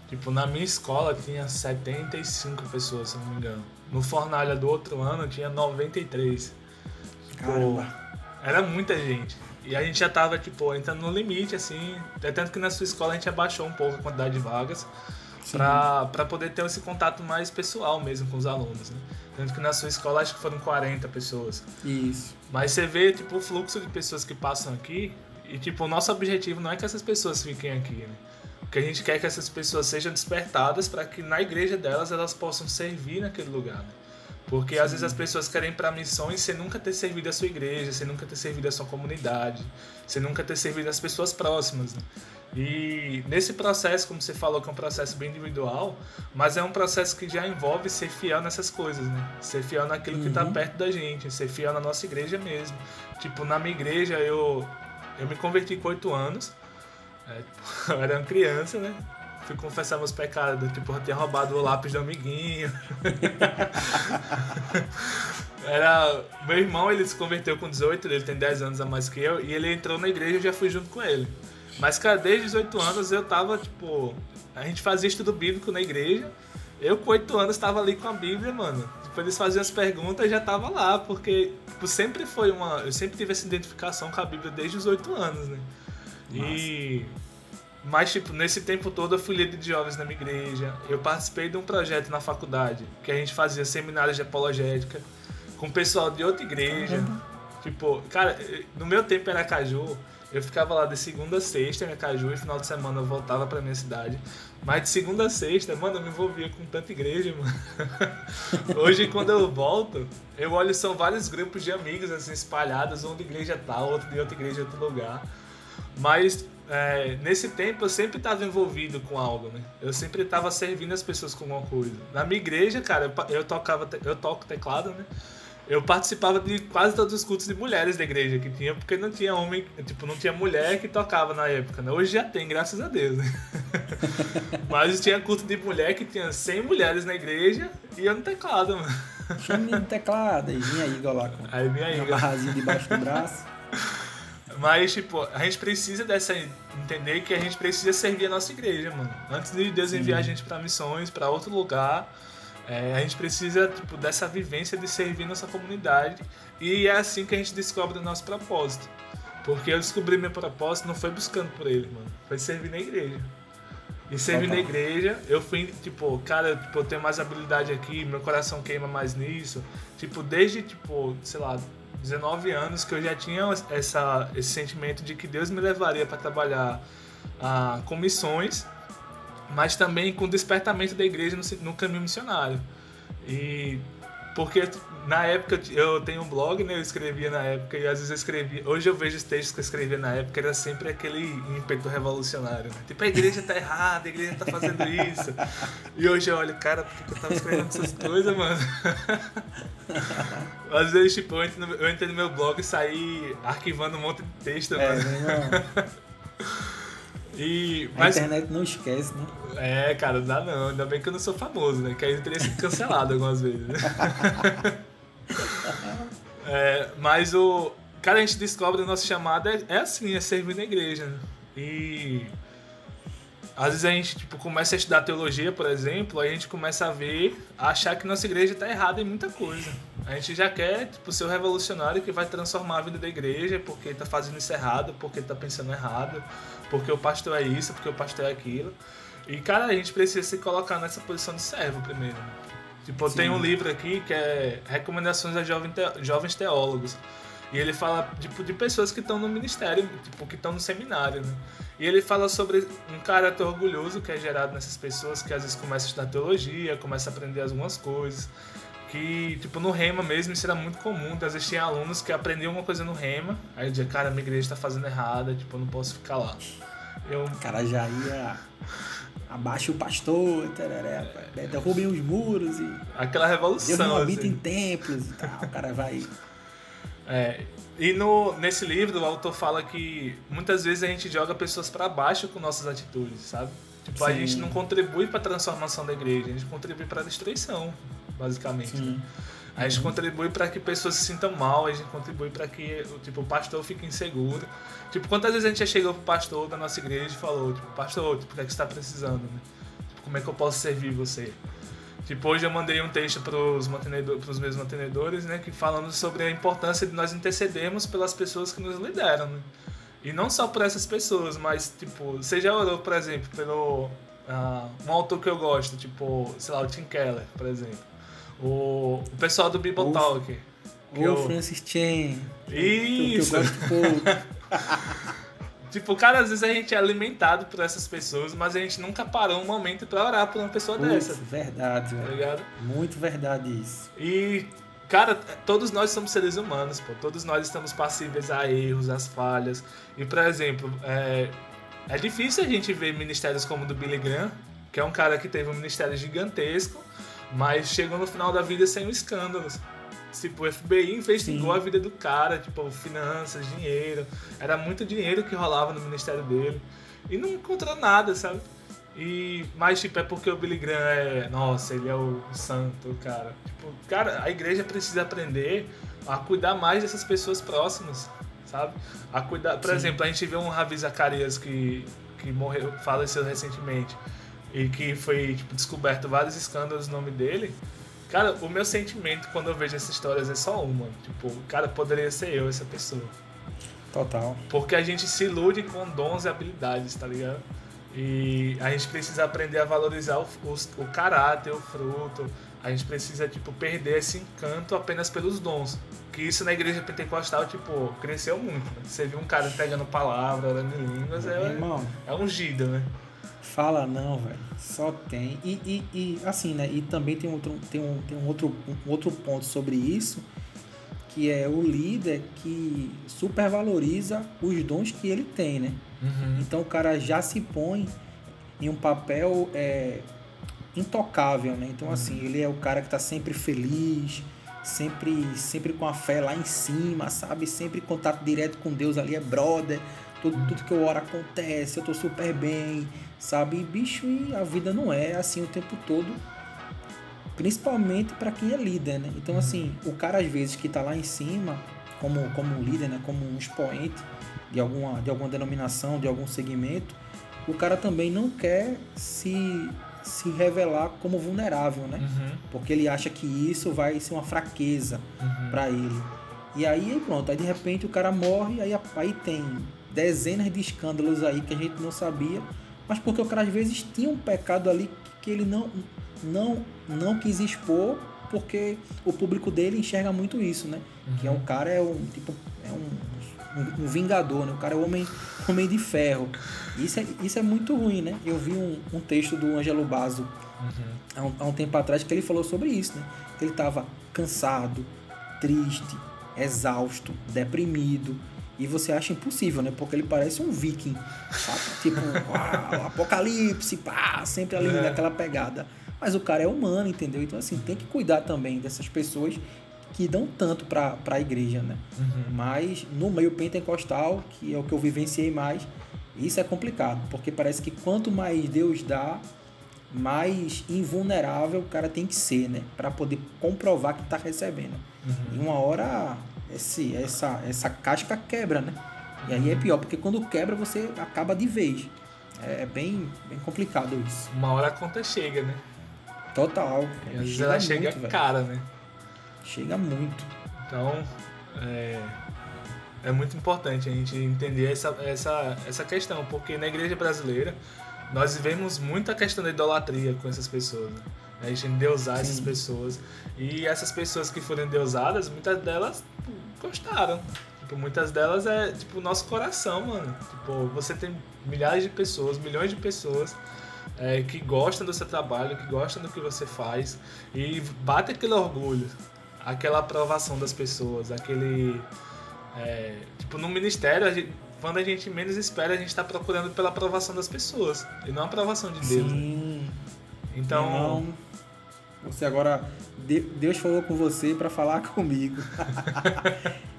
Tipo, na minha escola tinha 75 pessoas, se não me engano. No Fornalha do outro ano tinha 93. Tipo, era muita gente. E a gente já tava, tipo, entrando no limite, assim. É tanto que na sua escola a gente abaixou um pouco a quantidade de vagas para poder ter esse contato mais pessoal mesmo com os alunos, né? Tanto que na sua escola acho que foram 40 pessoas. Isso. Mas você vê, tipo, o fluxo de pessoas que passam aqui e, tipo, o nosso objetivo não é que essas pessoas fiquem aqui, né? O que a gente quer é que essas pessoas sejam despertadas para que na igreja delas elas possam servir naquele lugar, né? Porque Sim. às vezes as pessoas querem ir para missões sem nunca ter servido a sua igreja, sem nunca ter servido a sua comunidade, sem nunca ter servido as pessoas próximas. Né? E nesse processo, como você falou, que é um processo bem individual, mas é um processo que já envolve ser fiel nessas coisas, né? Ser fiel naquilo tá uhum. que está perto da gente, ser fiel na nossa igreja mesmo. Tipo, na minha igreja eu eu me converti com 8 anos. É, tipo, <laughs> eu era uma criança, né? Fui confessar meus pecados. Tipo, eu tinha roubado o lápis do amiguinho. <laughs> era... Meu irmão, ele se converteu com 18, ele tem 10 anos a mais que eu. E ele entrou na igreja e eu já fui junto com ele. Mas, cara, desde os 8 anos eu tava, tipo... A gente fazia estudo bíblico na igreja. Eu, com 8 anos, tava ali com a Bíblia, mano. Tipo, eles faziam as perguntas e já tava lá, porque tipo, sempre foi uma. Eu sempre tive essa identificação com a Bíblia desde os 8 anos, né? Nossa. E. Mas, tipo, nesse tempo todo eu fui líder de jovens na minha igreja. Eu participei de um projeto na faculdade que a gente fazia seminários de apologética com pessoal de outra igreja. Uhum. Tipo, cara, no meu tempo era Caju, eu ficava lá de segunda a sexta em Caju e final de semana eu voltava pra minha cidade. Mas de segunda a sexta, mano, eu me envolvia com tanta igreja, mano. <laughs> Hoje, quando eu volto, eu olho, são vários grupos de amigos, assim, espalhados, um de igreja tal, outro de outra igreja outro lugar. Mas é, nesse tempo eu sempre estava envolvido com algo, né? Eu sempre estava servindo as pessoas com alguma coisa. Na minha igreja, cara, eu, eu tocava, eu toco teclado, né? Eu participava de quase todos os cultos de mulheres da igreja que tinha, porque não tinha homem, tipo, não tinha mulher que tocava na época, né? Hoje já tem, graças a Deus, né? <laughs> Mas tinha culto de mulher que tinha 100 mulheres na igreja e eu no teclado, mano. Chame no teclado e vinha aí, lá com aí vinha aí, uma barrazinha debaixo do braço. Mas, tipo, a gente precisa dessa. Entender que a gente precisa servir a nossa igreja, mano. Antes de Deus enviar Sim. a gente para missões, para outro lugar, é, a gente precisa tipo, dessa vivência de servir nossa comunidade e é assim que a gente descobre o nosso propósito. Porque eu descobri meu propósito não foi buscando por ele, mano, foi servir na igreja. E servir na igreja, eu fui, tipo, cara, tipo, eu tenho mais habilidade aqui, meu coração queima mais nisso. Tipo, desde, tipo, sei lá, 19 anos que eu já tinha essa, esse sentimento de que Deus me levaria para trabalhar ah, com missões mas também com o despertamento da igreja no, no caminho missionário. E porque na época eu tenho um blog, né? Eu escrevia na época e às vezes eu escrevia. Hoje eu vejo os textos que eu escrevia na época, era sempre aquele ímpeto revolucionário. Né? Tipo, a igreja tá errada, a igreja tá fazendo isso. E hoje eu olho, cara, por que eu tava escrevendo essas coisas, mano? <laughs> Às vezes, tipo, eu entro, no, meu blog e saí arquivando um monte de texto, É, mano. <laughs> E, a mas, internet não esquece, né? é, cara, não dá não. Ainda bem que eu não sou famoso, né? Que aí eu teria sido cancelado algumas vezes. né? <laughs> É, mas o. Cara, a gente descobre a nossa chamada é, é assim, é servir na igreja. Né? E. Às vezes a gente tipo, começa a estudar teologia, por exemplo, aí a gente começa a ver, a achar que nossa igreja está errada em muita coisa. A gente já quer tipo, ser o revolucionário que vai transformar a vida da igreja porque está fazendo isso errado, porque está pensando errado, porque o pastor é isso, porque o pastor é aquilo. E, cara, a gente precisa se colocar nessa posição de servo primeiro. Tipo, tem um livro aqui que é Recomendações a Jovem Te- Jovens Teólogos. E ele fala tipo, de pessoas que estão no ministério, tipo, que estão no seminário, né? E ele fala sobre um caráter orgulhoso que é gerado nessas pessoas que às vezes começam a estudar teologia, começam a aprender algumas coisas. Que, tipo, no Rema mesmo isso era muito comum. Às vezes tinha alunos que aprendiam uma coisa no Rema, aí dizia, cara, minha igreja tá fazendo errada, tipo, eu não posso ficar lá. Eu, O cara já ia. Abaixa o pastor, tereré, derrubem os muros e aquela Deus revolução. não habita assim. em templos e tal. O cara vai. É, e no, nesse livro o autor fala que muitas vezes a gente joga pessoas para baixo com nossas atitudes, sabe? Tipo, a Sim. gente não contribui para a transformação da igreja, a gente contribui para a destruição, basicamente. né? A gente contribui para que pessoas se sintam mal, a gente contribui para que tipo, o pastor fique inseguro. Tipo, quantas vezes a gente já chegou pro pastor da nossa igreja e falou, tipo, pastor, tipo, o que é que você está precisando, né? Tipo, como é que eu posso servir você? Tipo, hoje eu mandei um texto pros, mantenedor, pros meus mantenedores, né, que falando sobre a importância de nós intercedermos pelas pessoas que nos lideram, né? E não só por essas pessoas, mas, tipo, você já orou, por exemplo, pelo ah, um autor que eu gosto, tipo, sei lá, o Tim Keller, por exemplo. O, o pessoal do Bible Talk. que Ou eu- Francis Chan. Isso! Que eu gosto pouco. <laughs> Tipo, cara, às vezes a gente é alimentado por essas pessoas, mas a gente nunca parou um momento pra orar por uma pessoa dessa, Putz, verdade, tá ligado? Muito verdade isso. E, cara, todos nós somos seres humanos, pô. Todos nós estamos passíveis a erros, às falhas. E, por exemplo, é, é difícil a gente ver ministérios como o do Billy Graham, que é um cara que teve um ministério gigantesco, mas chegou no final da vida sem escândalos. Tipo, o FBI investigou Sim. a vida do cara, tipo, finanças, dinheiro. Era muito dinheiro que rolava no ministério dele. E não encontrou nada, sabe? E, mas, tipo, é porque o Billy Graham é. Nossa, ele é o santo, cara. Tipo, cara, a igreja precisa aprender a cuidar mais dessas pessoas próximas, sabe? A cuidar. Por Sim. exemplo, a gente vê um Ravi Zacarias que, que morreu, faleceu recentemente e que foi, tipo, descoberto vários escândalos no nome dele. Cara, o meu sentimento quando eu vejo essas histórias é só uma. Tipo, cara, poderia ser eu essa pessoa. Total. Porque a gente se ilude com dons e habilidades, tá ligado? E a gente precisa aprender a valorizar o, o, o caráter, o fruto. A gente precisa, tipo, perder esse encanto apenas pelos dons. Que isso na igreja pentecostal, tipo, cresceu muito. Né? Você viu um cara pegando palavra, orando em línguas, é, irmão, é ungido, né? Fala não, velho. Só tem. E, e, e, assim, né? E também tem outro, tem um, tem um outro, um outro ponto sobre isso, que é o líder que supervaloriza os dons que ele tem, né? Então o cara já se põe em um papel é, intocável, né? Então assim, ele é o cara que tá sempre feliz, sempre, sempre com a fé lá em cima, sabe? Sempre em contato direto com Deus ali, é brother. Tudo, tudo que eu oro acontece, eu tô super bem, sabe? E, bicho, e a vida não é assim o tempo todo. Principalmente para quem é líder, né? Então, assim, o cara às vezes que tá lá em cima, como, como um líder, né? Como um expoente de alguma, de alguma denominação, de algum segmento, o cara também não quer se, se revelar como vulnerável, né? Uhum, Porque ele acha que isso vai ser uma fraqueza uhum. para ele. E aí pronto, aí de repente o cara morre, aí, aí tem dezenas de escândalos aí que a gente não sabia, mas porque o cara às vezes tinha um pecado ali que ele não não não quis expor, porque o público dele enxerga muito isso, né? Que é um cara é um tipo é um, um, um vingador, né? O cara é um homem homem de ferro. Isso é, isso é muito ruim, né? Eu vi um, um texto do Ângelo Basso há, um, há um tempo atrás que ele falou sobre isso, né? Que ele estava cansado, triste, exausto, deprimido. E você acha impossível, né? Porque ele parece um viking, sabe? <laughs> Tipo, uau, apocalipse, pá, sempre ali É. naquela pegada. Mas o cara é humano, entendeu? Então, assim, tem que cuidar também dessas pessoas que dão tanto pra, pra igreja, né? Mas no meio pentecostal, que é o que eu vivenciei mais, isso é complicado, porque parece que quanto mais Deus dá, mais invulnerável o cara tem que ser, né? Para poder comprovar que tá recebendo. E uma hora esse, essa, essa casca quebra, né? E aí é pior, porque quando quebra você acaba de vez. É é bem, bem complicado isso. Uma hora a conta chega, né? Total. E às vezes ela chega muito, velho. cara, né? Chega muito. Então, é, é muito importante a gente entender essa, essa, essa questão, porque na igreja brasileira nós vivemos muita questão da idolatria com essas pessoas. Né? A gente endeusar essas Sim. pessoas. E essas pessoas que foram endeusadas, muitas delas gostaram. Tipo, muitas delas é tipo nosso coração, mano. Tipo, você tem milhares de pessoas, milhões de pessoas é, que gostam do seu trabalho, que gostam do que você faz e bate aquele orgulho, aquela aprovação das pessoas, aquele. é, tipo, no ministério, a gente- quando a gente menos espera, a gente está procurando pela aprovação das pessoas e não a aprovação de Deus. né? Sim. Então, Irmão, você agora. De- Deus falou com você para falar <laughs> comigo.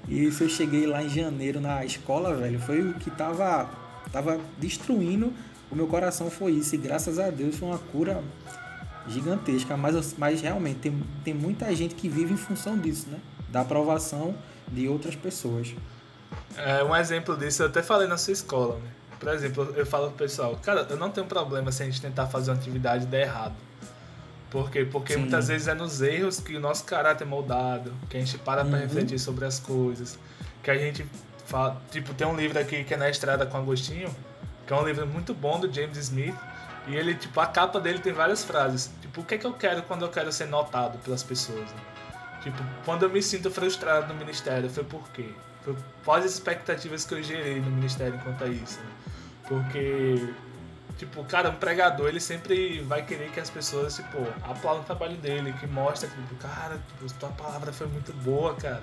e isso eu cheguei lá em janeiro na escola, velho. Foi o que tava, tava destruindo o meu coração. Foi isso. E graças a Deus foi uma cura gigantesca. Mas, mas realmente tem, tem muita gente que vive em função disso, né? Da aprovação de outras pessoas. É, um exemplo disso eu até falei na sua escola, né? Por exemplo, eu falo pro pessoal, cara, eu não tenho problema se a gente tentar fazer uma atividade e der errado. Por quê? Porque Sim. muitas vezes é nos erros que o nosso caráter é moldado, que a gente para pra Uhum. refletir sobre as coisas, que a gente fala, tipo, tem um livro aqui que é Na Estrada com Agostinho, que é um livro muito bom do James Smith, e ele, tipo, a capa dele tem várias frases. Tipo, o que é que eu quero quando eu quero ser notado pelas pessoas, né? Tipo, quando eu me sinto frustrado no ministério, foi por quê? Foi quais as expectativas que eu gerei no ministério enquanto a isso, né? Porque, tipo, cara, um pregador, ele sempre vai querer que as pessoas, tipo, aplaudam o trabalho dele, que mostra, tipo, cara, tipo, tua palavra foi muito boa, cara.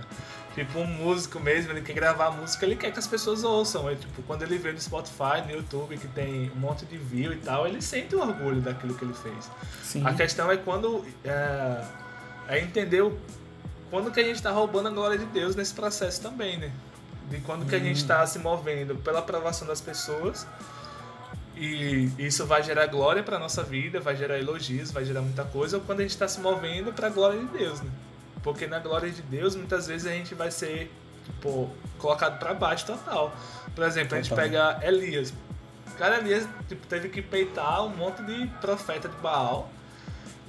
Tipo, um músico mesmo, ele quer gravar música, ele quer que as pessoas ouçam. Tipo, quando ele vê no Spotify, no YouTube, que tem um monte de view e tal, ele sente o orgulho daquilo que ele fez. Sim. A questão é quando é, é entender o, quando que a gente está roubando a glória de Deus nesse processo também, né? De quando que a gente está se movendo pela aprovação das pessoas e isso vai gerar glória para nossa vida, vai gerar elogios, vai gerar muita coisa, quando a gente está se movendo para a glória de Deus, né? Porque na glória de Deus muitas vezes a gente vai ser tipo colocado para baixo total. Por exemplo, a gente pega Elias. Cara, Elias tipo, teve que peitar um monte de profeta de Baal.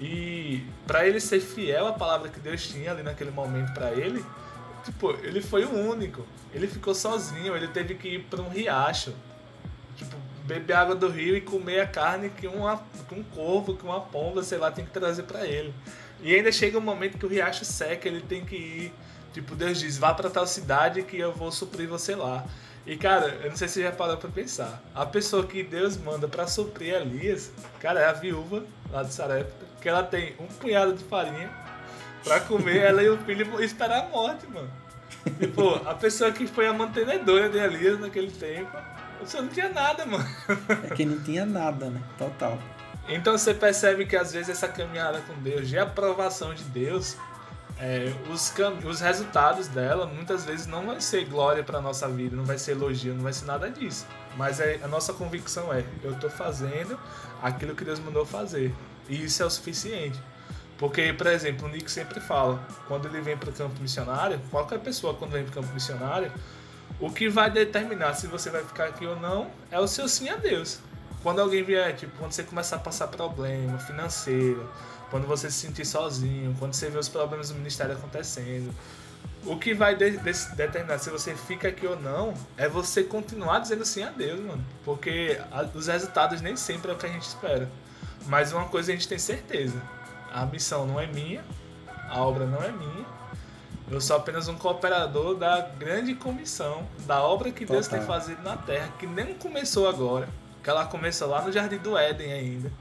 E para ele ser fiel à palavra que Deus tinha ali naquele momento para ele, tipo, ele foi o único. Ele ficou sozinho, ele teve que ir para um riacho. Beber água do rio e comer a carne que, uma, que um corvo, que uma pomba, sei lá, tem que trazer para ele. E ainda chega um momento que o riacho seca, ele tem que ir. Tipo, Deus diz, vá para tal cidade que eu vou suprir você lá. E cara, eu não sei se você já parou pra pensar. A pessoa que Deus manda pra suprir Elias, cara, é a viúva lá de Sarepta, que ela tem um punhado de farinha pra comer, ela e o filho esperar a morte, mano. Tipo, a pessoa que foi a mantenedora de Elias naquele tempo, você não tinha nada, mano. É que não tinha nada, né? Total. Então você percebe que às vezes essa caminhada com Deus, de aprovação de Deus, é, os, cam- os resultados dela muitas vezes não vai ser glória para nossa vida, não vai ser elogio, não vai ser nada disso. Mas é, a nossa convicção é: eu tô fazendo aquilo que Deus mandou fazer. E isso é o suficiente. Porque, por exemplo, o Nick sempre fala, quando ele vem para o campo missionário, qualquer pessoa quando vem para o campo missionário, o que vai determinar se você vai ficar aqui ou não é o seu sim a Deus. Quando alguém vier, tipo, quando você começar a passar problema financeiro, quando você se sentir sozinho, quando você vê os problemas do ministério acontecendo, o que vai de- de- determinar se você fica aqui ou não é você continuar dizendo sim a Deus, mano. Porque os resultados nem sempre é o que a gente espera. Mas uma coisa a gente tem certeza: a missão não é minha, a obra não é minha. Eu sou apenas um cooperador da grande comissão, da obra que Deus Total. tem fazido na terra, que nem começou agora, que ela começou lá no Jardim do Éden ainda,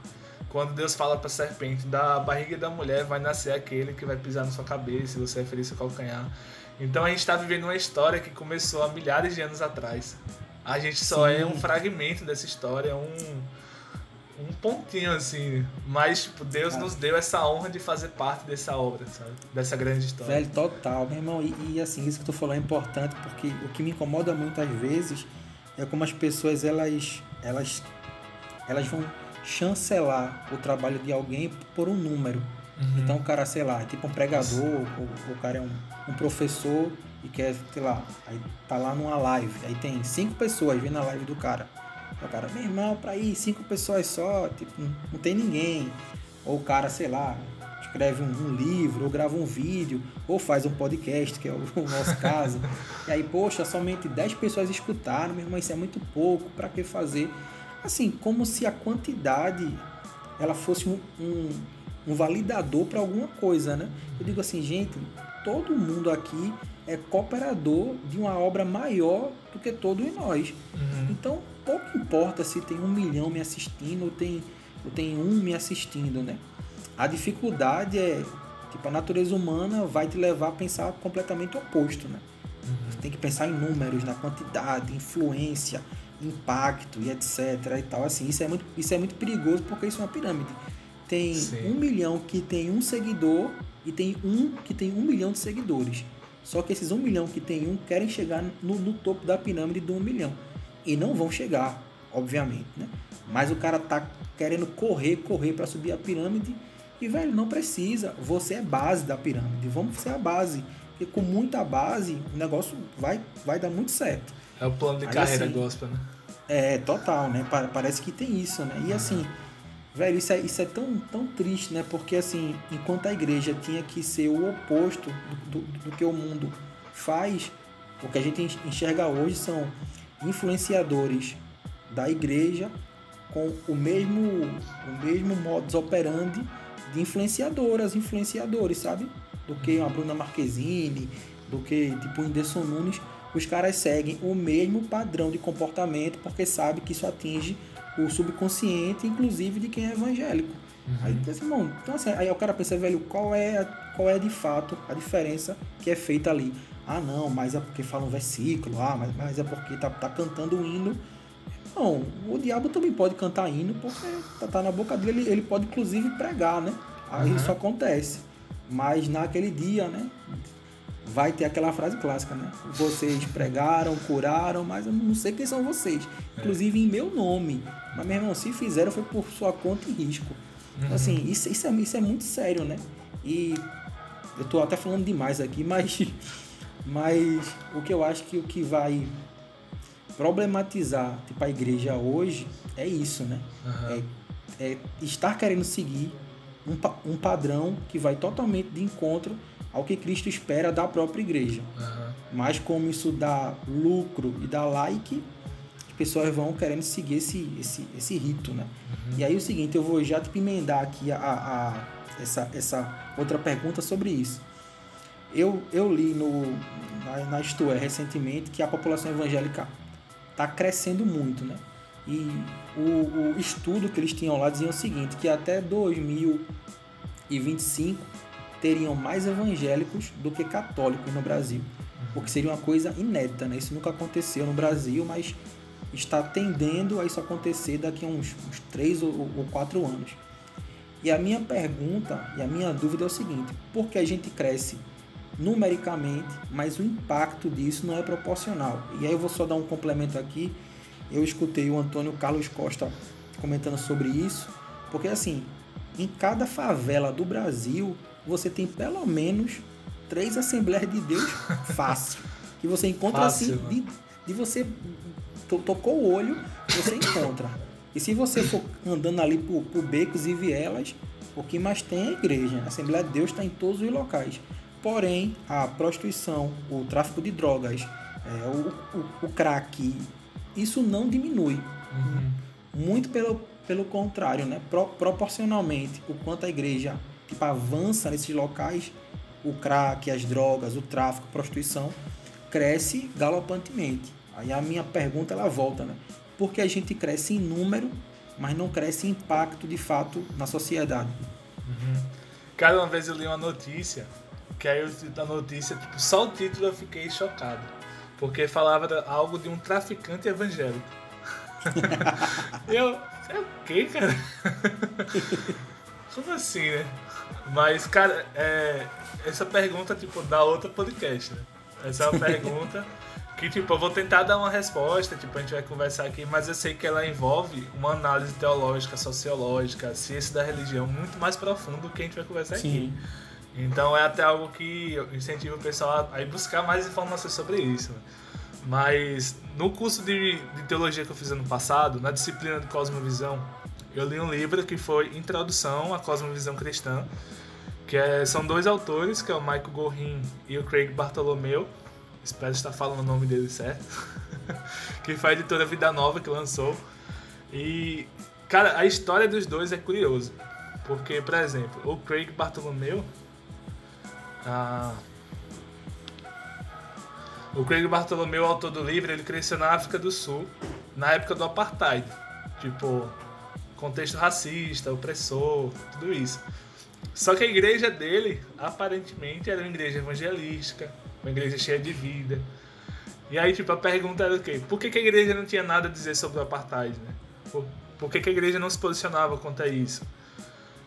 quando Deus fala pra serpente, da barriga da mulher vai nascer aquele que vai pisar na sua cabeça e você vai ferir seu calcanhar. Então a gente está vivendo uma história que começou há milhares de anos atrás. A gente só Sim. é um fragmento dessa história, um, um pontinho assim. Mas tipo, Deus Cara. nos deu essa honra de fazer parte dessa obra, sabe? Dessa grande história. Velho, total, meu irmão. E, e, assim, isso que tu falou é importante porque o que me incomoda muitas vezes é como as pessoas elas elas elas vão chancelar o trabalho de alguém por um número. Uhum. Então o cara, sei lá, é tipo um pregador, ou o cara é um, um professor e quer, sei lá, aí tá lá numa live, aí tem cinco pessoas vendo a live do cara. O cara, meu irmão, pra ir cinco pessoas só, tipo, não, tem ninguém. Ou o cara, sei lá, escreve um, um livro, ou grava um vídeo, ou faz um podcast, que é o, <laughs> o nosso caso. E aí, poxa, somente 10 pessoas escutaram, meu irmão, isso é muito pouco, pra que fazer? Assim, como se a quantidade ela fosse um, um, um validador para alguma coisa, né? Eu digo assim, gente, todo mundo aqui é cooperador de uma obra maior do que todos nós. Uhum. Então, pouco importa se tem um milhão me assistindo ou tem, ou tem um me assistindo, né? A dificuldade é, tipo, a natureza humana vai te levar a pensar completamente o oposto, né? Você tem que pensar em números, na quantidade, influência, impacto e etc e tal. Assim, isso é muito, isso é muito perigoso porque isso é uma pirâmide. Tem Sim. um milhão que tem um seguidor e tem um que tem um milhão de seguidores. Só que esses um milhão que tem um querem chegar no, no topo da pirâmide do um milhão. E não vão chegar, obviamente, né? Mas o cara tá querendo correr, correr para subir a pirâmide e, velho, não precisa. Você é base da pirâmide. Vamos ser a base. Porque com muita base, o negócio vai, vai dar muito certo. É o plano de Aí, carreira assim, gospel, né? É, total, né? Pa- Parece que tem isso, né? E assim, velho, isso é, isso é tão, tão triste, né? Porque assim, enquanto a igreja tinha que ser o oposto do, do, do que o mundo faz, o que a gente en- enxerga hoje são influenciadores da igreja com o mesmo, o mesmo modus operandi de influenciadoras, influenciadores, sabe? Do que a Bruna Marquezine, do que tipo o Whindersson Nunes. Os caras seguem o mesmo padrão de comportamento porque sabe que isso atinge o subconsciente, inclusive de quem é evangélico. Aí, assim, irmão, então assim, aí o cara pensa, velho, qual é, qual é de fato a diferença que é feita ali? Ah, não, mas é porque fala um versículo, ah, mas, mas é porque tá, tá cantando um hino. Não, o diabo também pode cantar hino porque tá, tá na boca dele, ele, ele pode inclusive pregar, né? Aí Uhum. isso acontece. Mas naquele dia, né? Vai ter aquela frase clássica, né? Vocês pregaram, curaram, mas eu não sei quem são vocês. Inclusive em meu nome. Mas, meu irmão, se fizeram foi por sua conta e risco. Então, assim, isso, isso, é, isso é muito sério, né? E eu tô até falando demais aqui, mas, <laughs> mas o que eu acho que o que vai problematizar tipo, a igreja hoje é isso, né? Aham. É, é estar querendo seguir um, um padrão que vai totalmente de encontro ao que Cristo espera da própria igreja. Aham. Mas como isso dá lucro e dá like, as pessoas vão querendo seguir esse, esse, esse rito, né? E aí é o seguinte, eu vou já te emendar aqui a, a- essa, essa outra pergunta sobre isso. Eu, eu li no, na, na Isto É recentemente que a população evangélica está crescendo muito, né? E o, o estudo que eles tinham lá dizia o seguinte, que até 2025 teriam mais evangélicos do que católicos no Brasil. O que seria uma coisa inédita, né? Isso nunca aconteceu no Brasil, mas está tendendo a isso acontecer daqui a uns, uns três ou, ou quatro anos. E a minha pergunta e a minha dúvida é o seguinte: por que a gente cresce numericamente, mas o impacto disso não é proporcional? E aí eu vou só dar um complemento aqui. Eu escutei o Antônio Carlos Costa comentando sobre isso, porque assim, em cada favela do Brasil, você tem pelo menos três Assembleias de Deus <laughs> fácil. Que você encontra Fácil, assim, de, de você to- tocou o olho, você encontra. E se você for andando ali por, por becos e vielas, o que mais tem é a igreja. A Assembleia de Deus está em todos os locais. Porém, a prostituição, o tráfico de drogas, é, o, o, o crack, isso não diminui. Muito pelo, pelo contrário, né? Pro- proporcionalmente, o quanto a igreja tipo, avança nesses locais, o crack, as drogas, o tráfico, a prostituição, cresce galopantemente. Aí a minha pergunta ela volta, né? Porque a gente cresce em número mas não cresce impacto de fato na sociedade. Cara, uma vez eu li uma notícia, que aí da notícia, tipo, só o título eu fiquei chocado. Porque falava algo de um traficante evangélico. <laughs> eu, é o quê, cara? Como assim, né? Mas, cara, é, essa pergunta, tipo, dá outro podcast, né? Essa é uma pergunta que, tipo, eu vou tentar dar uma resposta, tipo, a gente vai conversar aqui, mas eu sei que ela envolve uma análise teológica, sociológica, ciência da religião muito mais profundo do que a gente vai conversar aqui. Então é até algo que eu incentivo o pessoal a buscar mais informações sobre isso. né? Mas no curso de, de teologia que eu fiz ano passado, na disciplina de Cosmovisão, eu li um livro que foi Introdução à Cosmovisão Cristã, que é- são dois autores, que é o Michael Gorin e o Craig Bartolomeu. Espero estar falando o nome dele certo. <laughs> que foi a editora Vida Nova que lançou. E, cara, a história dos dois é curiosa. Porque, por exemplo, o Craig Bartolomeu. Ah, o Craig Bartolomeu, autor do livro, ele cresceu na África do Sul, na época do apartheid. Tipo, contexto racista, opressor, tudo isso. Só que a igreja dele, aparentemente, era uma igreja evangelística, uma igreja cheia de vida. E aí, tipo, a pergunta era o quê? Por que, que a igreja não tinha nada a dizer sobre o apartheid, né? Por, por que, que a igreja não se posicionava contra isso?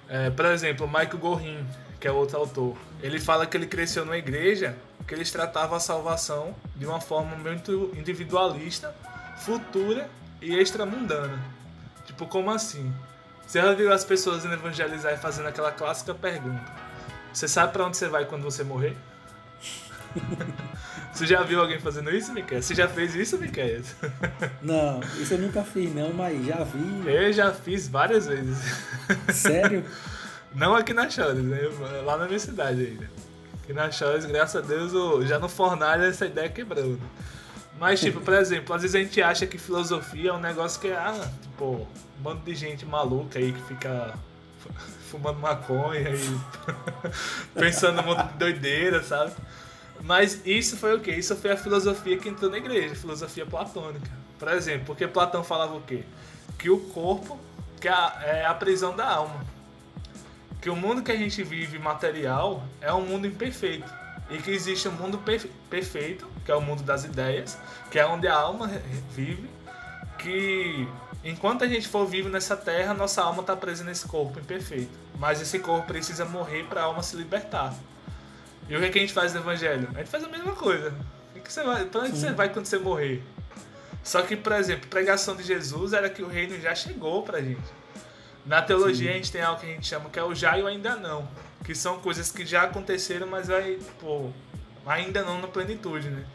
É, por exemplo, Michael Gorin, que é outro autor, ele fala que ele cresceu numa igreja que eles tratavam a salvação de uma forma muito individualista, futura e extramundana. Tipo, como assim? Você já viu as pessoas indo evangelizar e fazendo aquela clássica pergunta: Você sabe pra onde você vai quando você morrer? <laughs> você já viu alguém fazendo isso, Miquel? Você já fez isso, Miquel? <laughs> Não, isso eu nunca fiz não, mas já vi. Eu já fiz várias vezes. Sério? <laughs> Não aqui na Chores, né? lá na minha cidade ainda. Aqui na Chores, graças a Deus, já no fornalha essa ideia quebrou. né? Mas, tipo, por exemplo, às vezes a gente acha que filosofia é um negócio que é, ah, tipo, um bando de gente maluca aí que fica fumando maconha e <laughs> pensando um monte de doideira, sabe? Mas isso foi o quê? Isso foi a filosofia que entrou na igreja, a filosofia platônica. Por exemplo, porque Platão falava o quê? Que o corpo que é a prisão da alma que o mundo que a gente vive material é um mundo imperfeito e que existe um mundo perfe- perfeito, que é o mundo das ideias, que é onde a alma vive, que enquanto a gente for vivo nessa terra, nossa alma está presa nesse corpo imperfeito. Mas esse corpo precisa morrer para a alma se libertar. E o que, é que a gente faz no evangelho? A gente faz a mesma coisa. O que que você vai, pra onde você vai quando você morrer? Só que, por exemplo, a pregação de Jesus era que o reino já chegou pra gente. Na teologia a gente tem algo que a gente chama que é o já e o ainda não. Que são coisas que já aconteceram, mas vai, pô, ainda não na plenitude, né?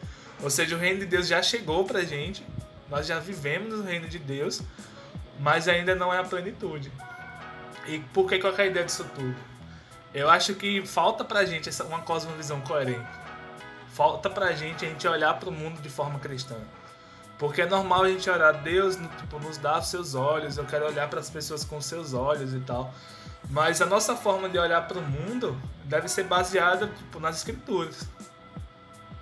Ou seja, o reino de Deus já chegou pra gente, nós já vivemos no reino de Deus, mas ainda não é a plenitude. E por que qual é a ideia disso tudo? Eu acho que falta pra gente essa, uma cosmovisão coerente. Falta pra gente a gente olhar pro mundo de forma cristã. Porque é normal a gente orar, Deus tipo, nos dá os seus olhos, eu quero olhar para as pessoas com seus olhos e tal. Mas a nossa forma de olhar para o mundo deve ser baseada tipo, nas escrituras.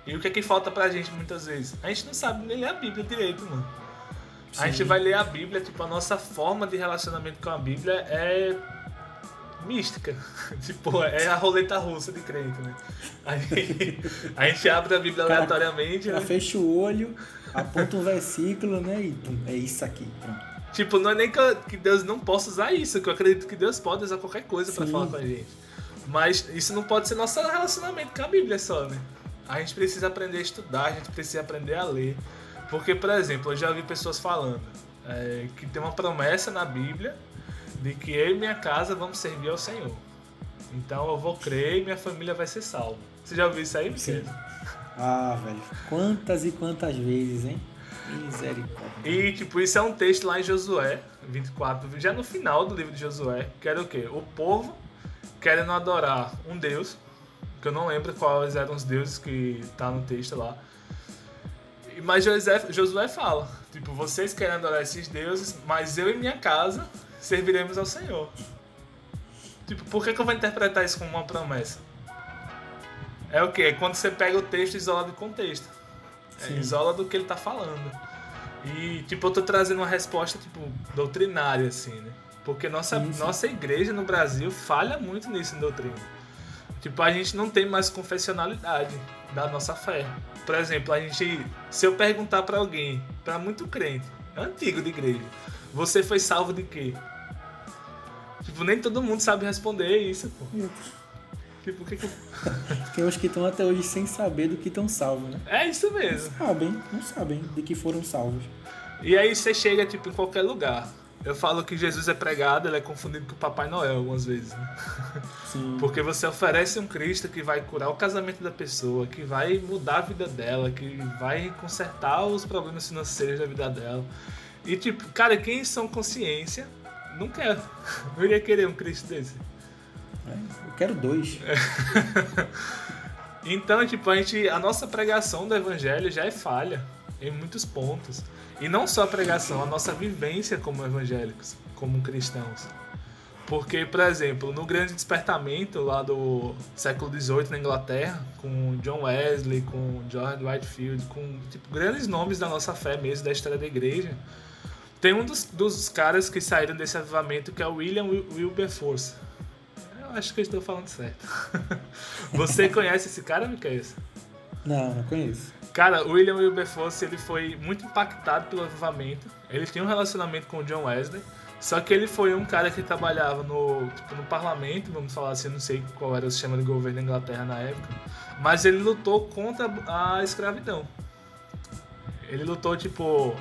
E o que é que falta pra gente muitas vezes? A gente não sabe nem ler a Bíblia direito, mano. A gente Sim. vai ler a Bíblia, tipo, a nossa forma de relacionamento com a Bíblia é mística. <laughs> tipo, é a roleta russa de crente, né? A gente, <laughs> a gente abre a Bíblia Cara, aleatoriamente, Ela né? fecha o olho, aponta um versículo, né? E tum, é isso aqui. Pronto. Tipo, não é nem que, eu- que Deus não possa usar isso, que eu acredito que Deus pode usar qualquer coisa pra Sim. falar com a gente. Mas isso não pode ser nosso relacionamento com a Bíblia só, né? A gente precisa aprender a estudar, a gente precisa aprender a ler. Porque, por exemplo, eu já vi pessoas falando é, que tem uma promessa na Bíblia de que eu e minha casa vamos servir ao Senhor. Então eu vou crer e minha família vai ser salva. Você já ouviu isso aí, Sim. Ah, velho. Quantas e quantas vezes, hein? Misericórdia. E, tipo, isso é um texto lá em Josué 24, já no final do livro de Josué, que era o quê? O povo querendo adorar um deus, que eu não lembro quais eram os deuses que tá no texto lá. Mas José, Josué fala, tipo, vocês querem adorar esses deuses, mas eu e minha casa serviremos ao Senhor. Tipo, por que, que eu vou interpretar isso como uma promessa? É o quê? É quando você pega o texto e isola do contexto. É, isola do que ele tá falando. E, tipo, eu tô trazendo uma resposta, tipo, doutrinária, assim, né? Porque nossa, Sim, sim. nossa igreja no Brasil falha muito nisso em doutrina. Tipo, a gente não tem mais confessionalidade da nossa fé. Por exemplo, a gente. Se eu perguntar pra alguém, pra muito crente, antigo de igreja, você foi salvo de quê? Tipo, nem todo mundo sabe responder isso, pô. Tipo, que que. Tem uns <laughs> que estão até hoje sem saber do que estão salvos, né? É isso mesmo. Sabem, não sabem de que foram salvos. E aí você chega, tipo, em qualquer lugar. Eu falo que Jesus é pregado, ele é confundido com o Papai Noel algumas vezes, né? <laughs> Sim. Porque você oferece um Cristo que vai curar o casamento da pessoa, que vai mudar a vida dela, que vai consertar os problemas financeiros da vida dela. E tipo, cara, quem em são consciência não quer, <laughs> não iria querer um Cristo desse. É, quero dois. <laughs> Então, tipo, a gente, a nossa pregação do evangelho já é falha em muitos pontos. E não só a pregação, a nossa vivência como evangélicos, como cristãos. Porque, por exemplo, no grande despertamento lá do século XVIII na Inglaterra, com John Wesley, com George Whitefield, com tipo, grandes nomes da nossa fé mesmo, da história da igreja, tem um dos, dos caras que saíram desse avivamento que é William Wil- Wilberforce. Acho que eu estou falando certo. <laughs> Você conhece esse cara, Miquel? Não, não conheço. Cara, o William Wilberforce ele foi muito impactado pelo avivamento. Ele tinha um relacionamento com o John Wesley. Só que ele foi um cara que trabalhava no, tipo, no parlamento, vamos falar assim, não sei qual era o sistema de governo da Inglaterra na época. Mas ele lutou contra a escravidão. Ele lutou, tipo,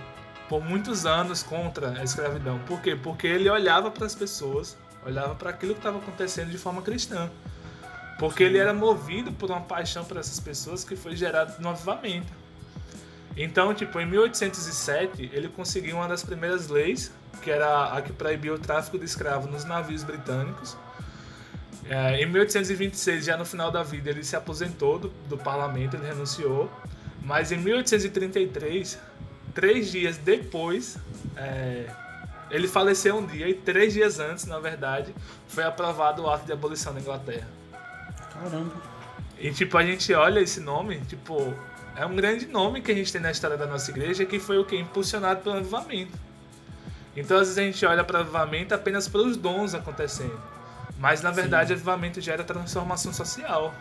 por muitos anos contra a escravidão. Por quê? Porque ele olhava para as pessoas, olhava para aquilo que estava acontecendo de forma cristã. Porque ele era movido por uma paixão por essas pessoas que foi gerado no avivamento. Então, tipo, em 1807, ele conseguiu uma das primeiras leis, que era a que proibia o tráfico de escravos nos navios britânicos. É, em 1826, já no final da vida, ele se aposentou do, do parlamento, ele renunciou. Mas em 1833, três dias depois, é, ele faleceu um dia e três dias antes, na verdade, foi aprovado o ato de abolição da Inglaterra. Caramba. E tipo, a gente olha esse nome, tipo, é um grande nome que a gente tem na história da nossa igreja que foi o que? Impulsionado pelo avivamento. Então às vezes a gente olha para o avivamento apenas pelos dons acontecendo. Mas na verdade o avivamento gera transformação social.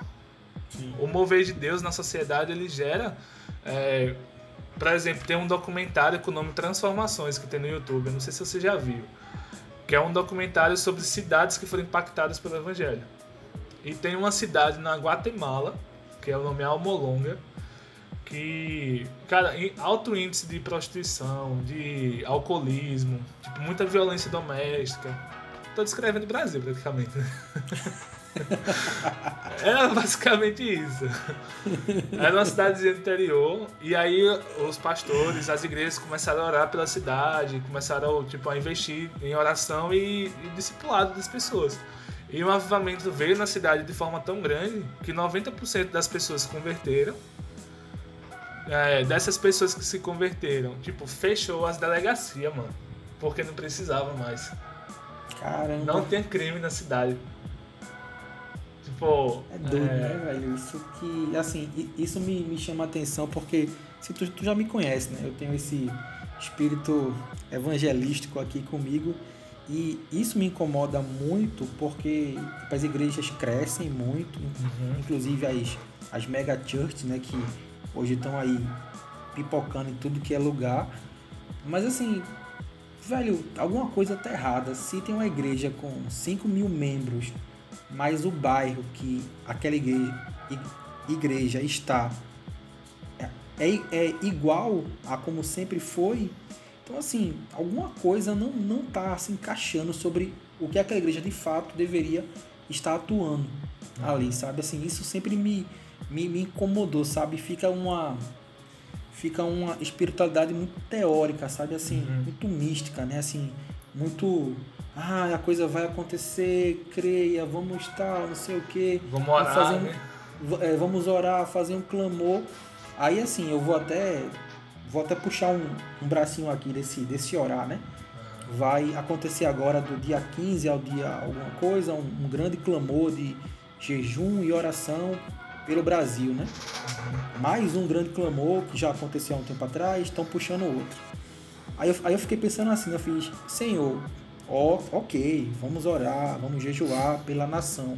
Sim. O mover de Deus na sociedade ele gera. É, por exemplo, tem um documentário com o nome Transformações que tem no YouTube, não sei se você já viu. Que é um documentário sobre cidades que foram impactadas pelo Evangelho. E tem uma cidade na Guatemala, que é o nome Almolonga, que, cara, alto índice de prostituição, de alcoolismo, tipo, muita violência doméstica. Tô descrevendo o Brasil, praticamente. <laughs> Era <laughs> basicamente isso. Era uma cidadezinha do interior, e aí os pastores, as igrejas começaram a orar pela cidade, começaram tipo, a investir em oração e, e discipulado das pessoas. E o avivamento veio na cidade de forma tão grande que 90% das pessoas se converteram. É, dessas pessoas que se converteram, tipo, fechou as delegacias, mano. Porque não precisava mais. Caramba. Não tem crime na cidade. É doido, né, velho? Isso que, assim, isso me, me chama a atenção porque se tu, tu já me conhece, né? Eu tenho esse espírito evangelístico aqui comigo e isso me incomoda muito porque tipo, as igrejas crescem muito, inclusive as, as mega churches, né? Que hoje estão aí pipocando em tudo que é lugar. Mas assim, velho, alguma coisa tá errada. Se tem uma igreja com 5 mil membros, mas o bairro que aquela igreja, igreja está é, é, é igual a como sempre foi, então assim, alguma coisa não, não tá se encaixando sobre o que aquela igreja de fato deveria estar atuando ali, sabe? Assim, isso sempre me, me, me incomodou, sabe? Fica uma fica uma espiritualidade muito teórica, sabe? Assim, muito mística, né? Assim, muito. Ah, a coisa vai acontecer, creia, vamos estar, não sei o quê. Vamos orar, fazer um- né? é, vamos orar, fazer um clamor. Aí assim, eu vou até. Vou até puxar um, um bracinho aqui desse, desse orar, né? Vai acontecer agora do dia 15 ao dia alguma coisa, um, um grande clamor de jejum e oração pelo Brasil, né? Mais um grande clamor que já aconteceu há um tempo atrás, estão puxando outro. Aí eu, aí eu fiquei pensando assim, eu fiz, Senhor, ó, ok, vamos orar, vamos jejuar pela nação.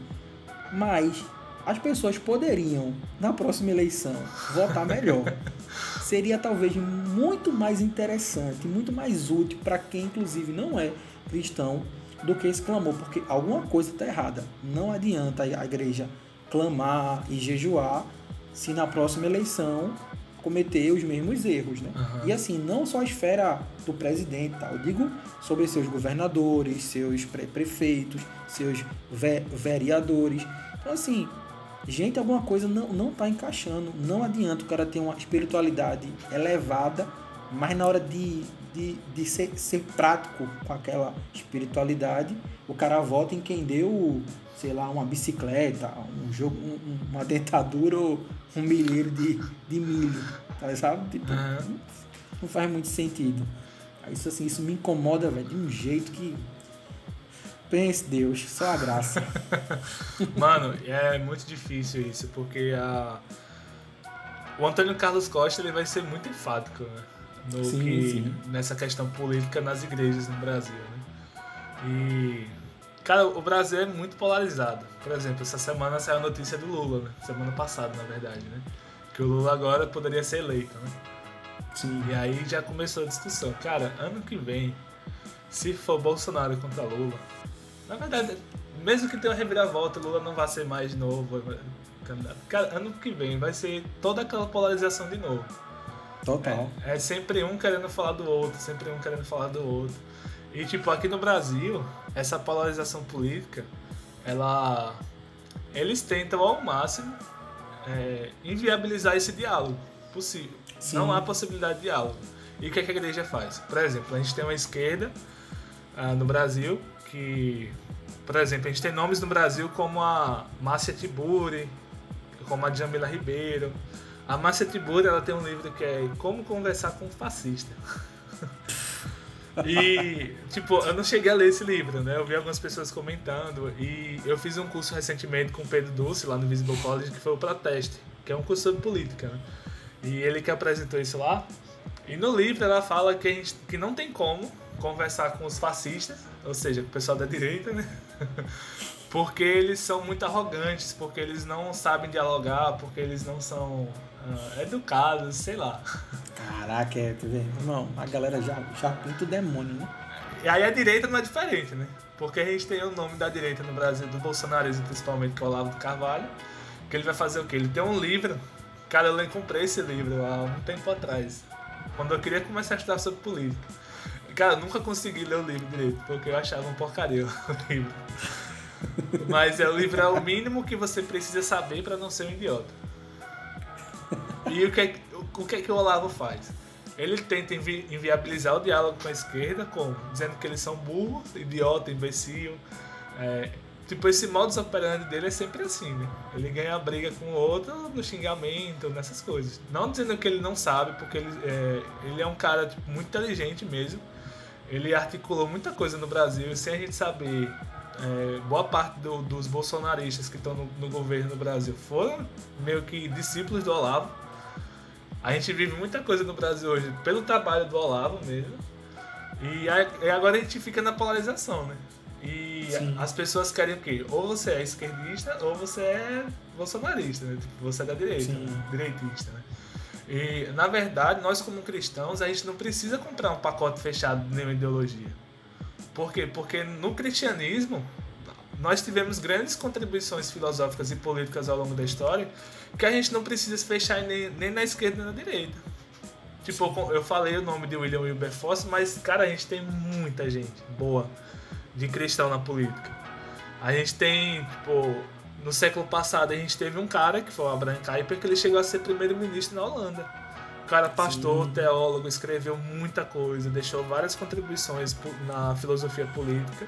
Mas as pessoas poderiam, na próxima eleição, votar melhor. <laughs> Seria talvez muito mais interessante, muito mais útil para quem, inclusive, não é cristão, do que esse clamor, porque alguma coisa está errada. Não adianta a igreja clamar e jejuar se na próxima eleição cometer os mesmos erros, né? Uhum. E assim, não só a esfera do presidente, tá? eu digo sobre seus governadores, seus prefeitos, seus ve vereadores. Então assim, gente, alguma coisa não, não tá encaixando. Não adianta o cara ter uma espiritualidade elevada, mas na hora de, de, de ser, ser prático com aquela espiritualidade, o cara vota em quem deu, sei lá, uma bicicleta, um jogo, um, uma <laughs> dentadura ou um milheiro de, de milho, tá, sabe? Tipo, uhum. não faz muito sentido. Isso assim, isso me incomoda, velho, de um jeito que Pense Deus, só a graça. <laughs> Mano, é muito difícil isso, porque a... o Antônio Carlos Costa ele vai ser muito enfático né? no sim, que, sim. nessa questão política nas igrejas no Brasil. Né? E, cara, o Brasil é muito polarizado. Por exemplo, essa semana saiu a notícia do Lula, né? semana passada, na verdade, né? que o Lula agora poderia ser eleito. Né? Sim. E aí já começou a discussão. Cara, ano que vem, se for Bolsonaro contra Lula, na verdade, mesmo que tenha uma reviravolta, Lula não vai ser mais de novo candidato. Ano que vem vai ser toda aquela polarização de novo. Total. É, é, sempre um querendo falar do outro, sempre um querendo falar do outro. E tipo, aqui no Brasil, essa polarização política, ela. Eles tentam ao máximo é, inviabilizar esse diálogo possível. Sim. Não há possibilidade de diálogo. E o que, é que a igreja faz? Por exemplo, a gente tem uma esquerda ah, no Brasil que por exemplo, a gente tem nomes no Brasil como a Márcia Tiburi, como a Jamila Ribeiro. A Márcia Tiburi ela tem um livro que é Como Conversar com um Fascista. <laughs> e, tipo, eu não cheguei a ler esse livro, né? Eu vi algumas pessoas comentando. E eu fiz um curso recentemente com o Pedro Dulce, lá no Visible College, que foi o Proteste, que é um curso sobre política, né? E ele que apresentou isso lá. E no livro ela fala que, a gente, que não tem como conversar com os fascistas, ou seja, com o pessoal da direita, né? <laughs> porque eles são muito arrogantes, porque eles não sabem dialogar, porque eles não são uh, educados, sei lá. Caraca, é, tu vê, irmão, a galera já, já pinta o demônio, né? E aí a direita não é diferente, né? Porque a gente tem o nome da direita no Brasil, do bolsonarismo principalmente, que é o Olavo do Carvalho, que ele vai fazer o quê? Ele tem um livro, cara, eu comprei esse livro há um tempo atrás, quando eu queria começar a estudar sobre política. Cara, eu nunca consegui ler o livro direito, porque eu achava um porcaria <laughs> o livro. Mas é, o livro é o mínimo que você precisa saber para não ser um idiota. E o que, é, o, o que é que o Olavo faz? Ele tenta invi inviabilizar o diálogo com a esquerda, como? Dizendo que eles são burros, idiota, imbecil. É, tipo, esse modus operandi dele é sempre assim, né? Ele ganha a briga com o outro no xingamento, nessas coisas. Não dizendo que ele não sabe, porque ele é, ele é um cara tipo, muito inteligente mesmo ele articulou muita coisa no Brasil sem a gente saber. É, boa parte do, dos bolsonaristas que estão no, no, governo do Brasil foram meio que discípulos do Olavo. A gente vive muita coisa no Brasil hoje pelo trabalho do Olavo mesmo. E, e agora a gente fica na polarização, né? E Sim. as pessoas querem o quê? Ou você é esquerdista ou você é bolsonarista, né? Tipo, você é da direita, né? direitista, né? E, na verdade, nós como cristãos, a gente não precisa comprar um pacote fechado de nenhuma ideologia. Por quê? Porque no cristianismo, nós tivemos grandes contribuições filosóficas e políticas ao longo da história que a gente não precisa se fechar nem, nem na esquerda nem na direita. Tipo, eu falei o nome de William Wilberforce, mas, cara, a gente tem muita gente boa de cristão na política. A gente tem, tipo, no século passado a gente teve um cara, que foi o Abraham Kuyper, que ele chegou a ser primeiro-ministro na Holanda. O cara pastor, Sim. teólogo, escreveu muita coisa, deixou várias contribuições na filosofia política.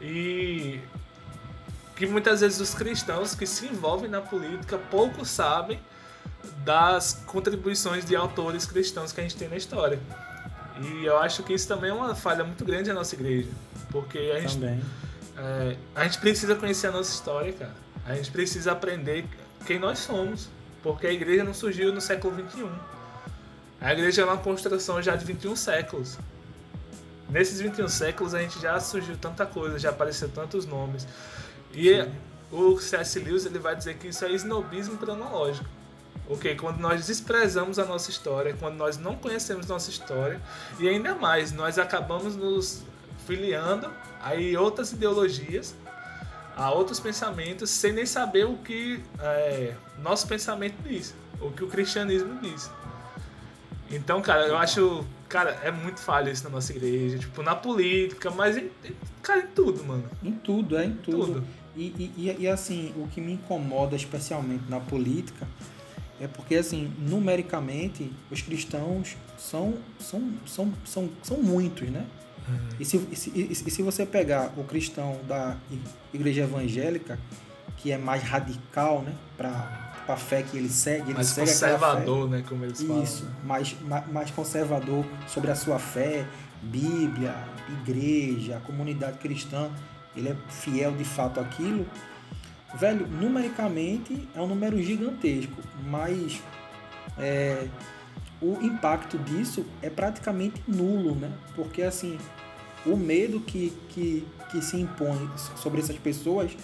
E que muitas vezes os cristãos que se envolvem na política pouco sabem das contribuições de autores cristãos que a gente tem na história. E eu acho que isso também é uma falha muito grande da nossa igreja. Porque a gente, é, a gente precisa conhecer a nossa história, cara. A gente precisa aprender quem nós somos, porque a igreja não surgiu no século 21. A igreja é uma construção já de 21 séculos. nesses 21 séculos a gente já surgiu tanta coisa, já apareceu tantos nomes. E Sim. o C.S. Lewis ele vai dizer que isso é snobismo cronológico. Ok, quando nós desprezamos a nossa história, quando nós não conhecemos nossa história, e ainda mais, nós acabamos nos filiando a outras ideologias, a outros pensamentos, sem nem saber o que é, nosso pensamento diz, o que o cristianismo diz. Então, cara, eu acho. Cara, é muito falha isso na nossa igreja. Tipo, na política, mas em, em, cara, em tudo, mano. Em tudo, é, em tudo. tudo. E, e, e, assim, o que me incomoda especialmente na política é porque, assim, numericamente, os cristãos são, são, são, são, são muitos, né? Uhum. E, se, e, se, e se você pegar o cristão da igreja evangélica, que é mais radical, né? Para a fé que ele segue. Ele mais segue conservador, né? Como eles falam. Isso, mais, mais conservador sobre a sua fé, Bíblia, igreja, comunidade cristã. Ele é fiel de fato àquilo. Velho, numericamente é um número gigantesco, mas é, o impacto disso é praticamente nulo, né? Porque assim, o medo que, que, que se impõe sobre essas pessoas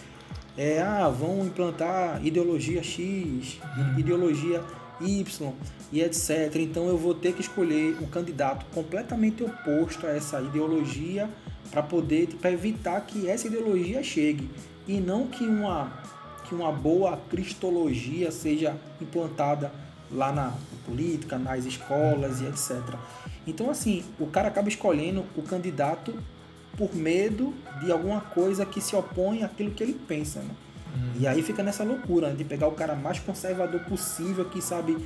é, ah, vão implantar ideologia X, uhum. ideologia Y e etc. Então eu vou ter que escolher um candidato completamente oposto a essa ideologia para poder para evitar que essa ideologia chegue e não que uma que uma boa cristologia seja implantada lá na política, nas escolas e etc. Então assim, o cara acaba escolhendo o candidato por medo de alguma coisa que se opõe àquilo que ele pensa. Né? Uhum. E aí fica nessa loucura né? de pegar o cara mais conservador possível, que sabe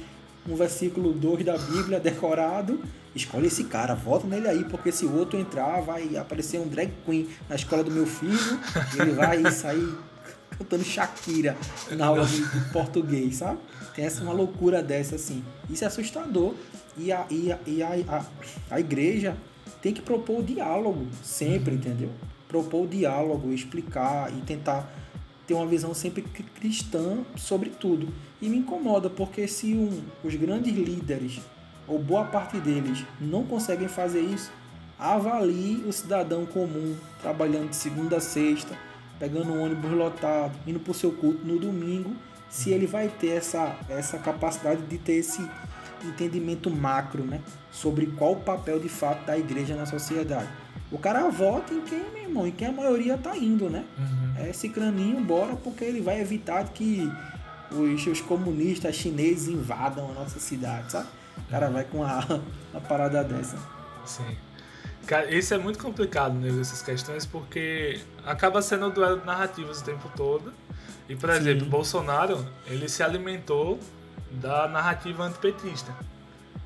um versículo 2 da Bíblia decorado, escolhe esse cara, vota nele aí, porque se o outro entrar, vai aparecer um drag queen na escola do meu filho, ele vai sair cantando Shakira na aula de, de português, sabe? Tem essa uma loucura dessa assim. Isso é assustador. E a, e a, e a, a, a igreja tem que propor o diálogo sempre, entendeu? Propor o diálogo, explicar e tentar ter uma visão sempre cristã sobre tudo. E me incomoda porque se um, os grandes líderes, ou boa parte deles, não conseguem fazer isso, avalie o cidadão comum trabalhando de segunda a sexta, pegando um ônibus lotado, indo para o seu culto no domingo, se ele vai ter essa, essa capacidade de ter esse entendimento macro, né? Sobre qual o papel de fato da igreja na sociedade. O cara vota em quem, meu irmão, em quem a maioria tá indo, né? Uhum. É esse craninho, bora, porque ele vai evitar que os, os comunistas chineses invadam a nossa cidade, sabe? O cara vai com uma, uma <laughs> parada dessa. Sim. Cara, isso é muito complicado, né, essas questões, porque acaba sendo um duelo de narrativas o tempo todo. E, por Sim. exemplo, Bolsonaro, ele se alimentou da narrativa antipetista.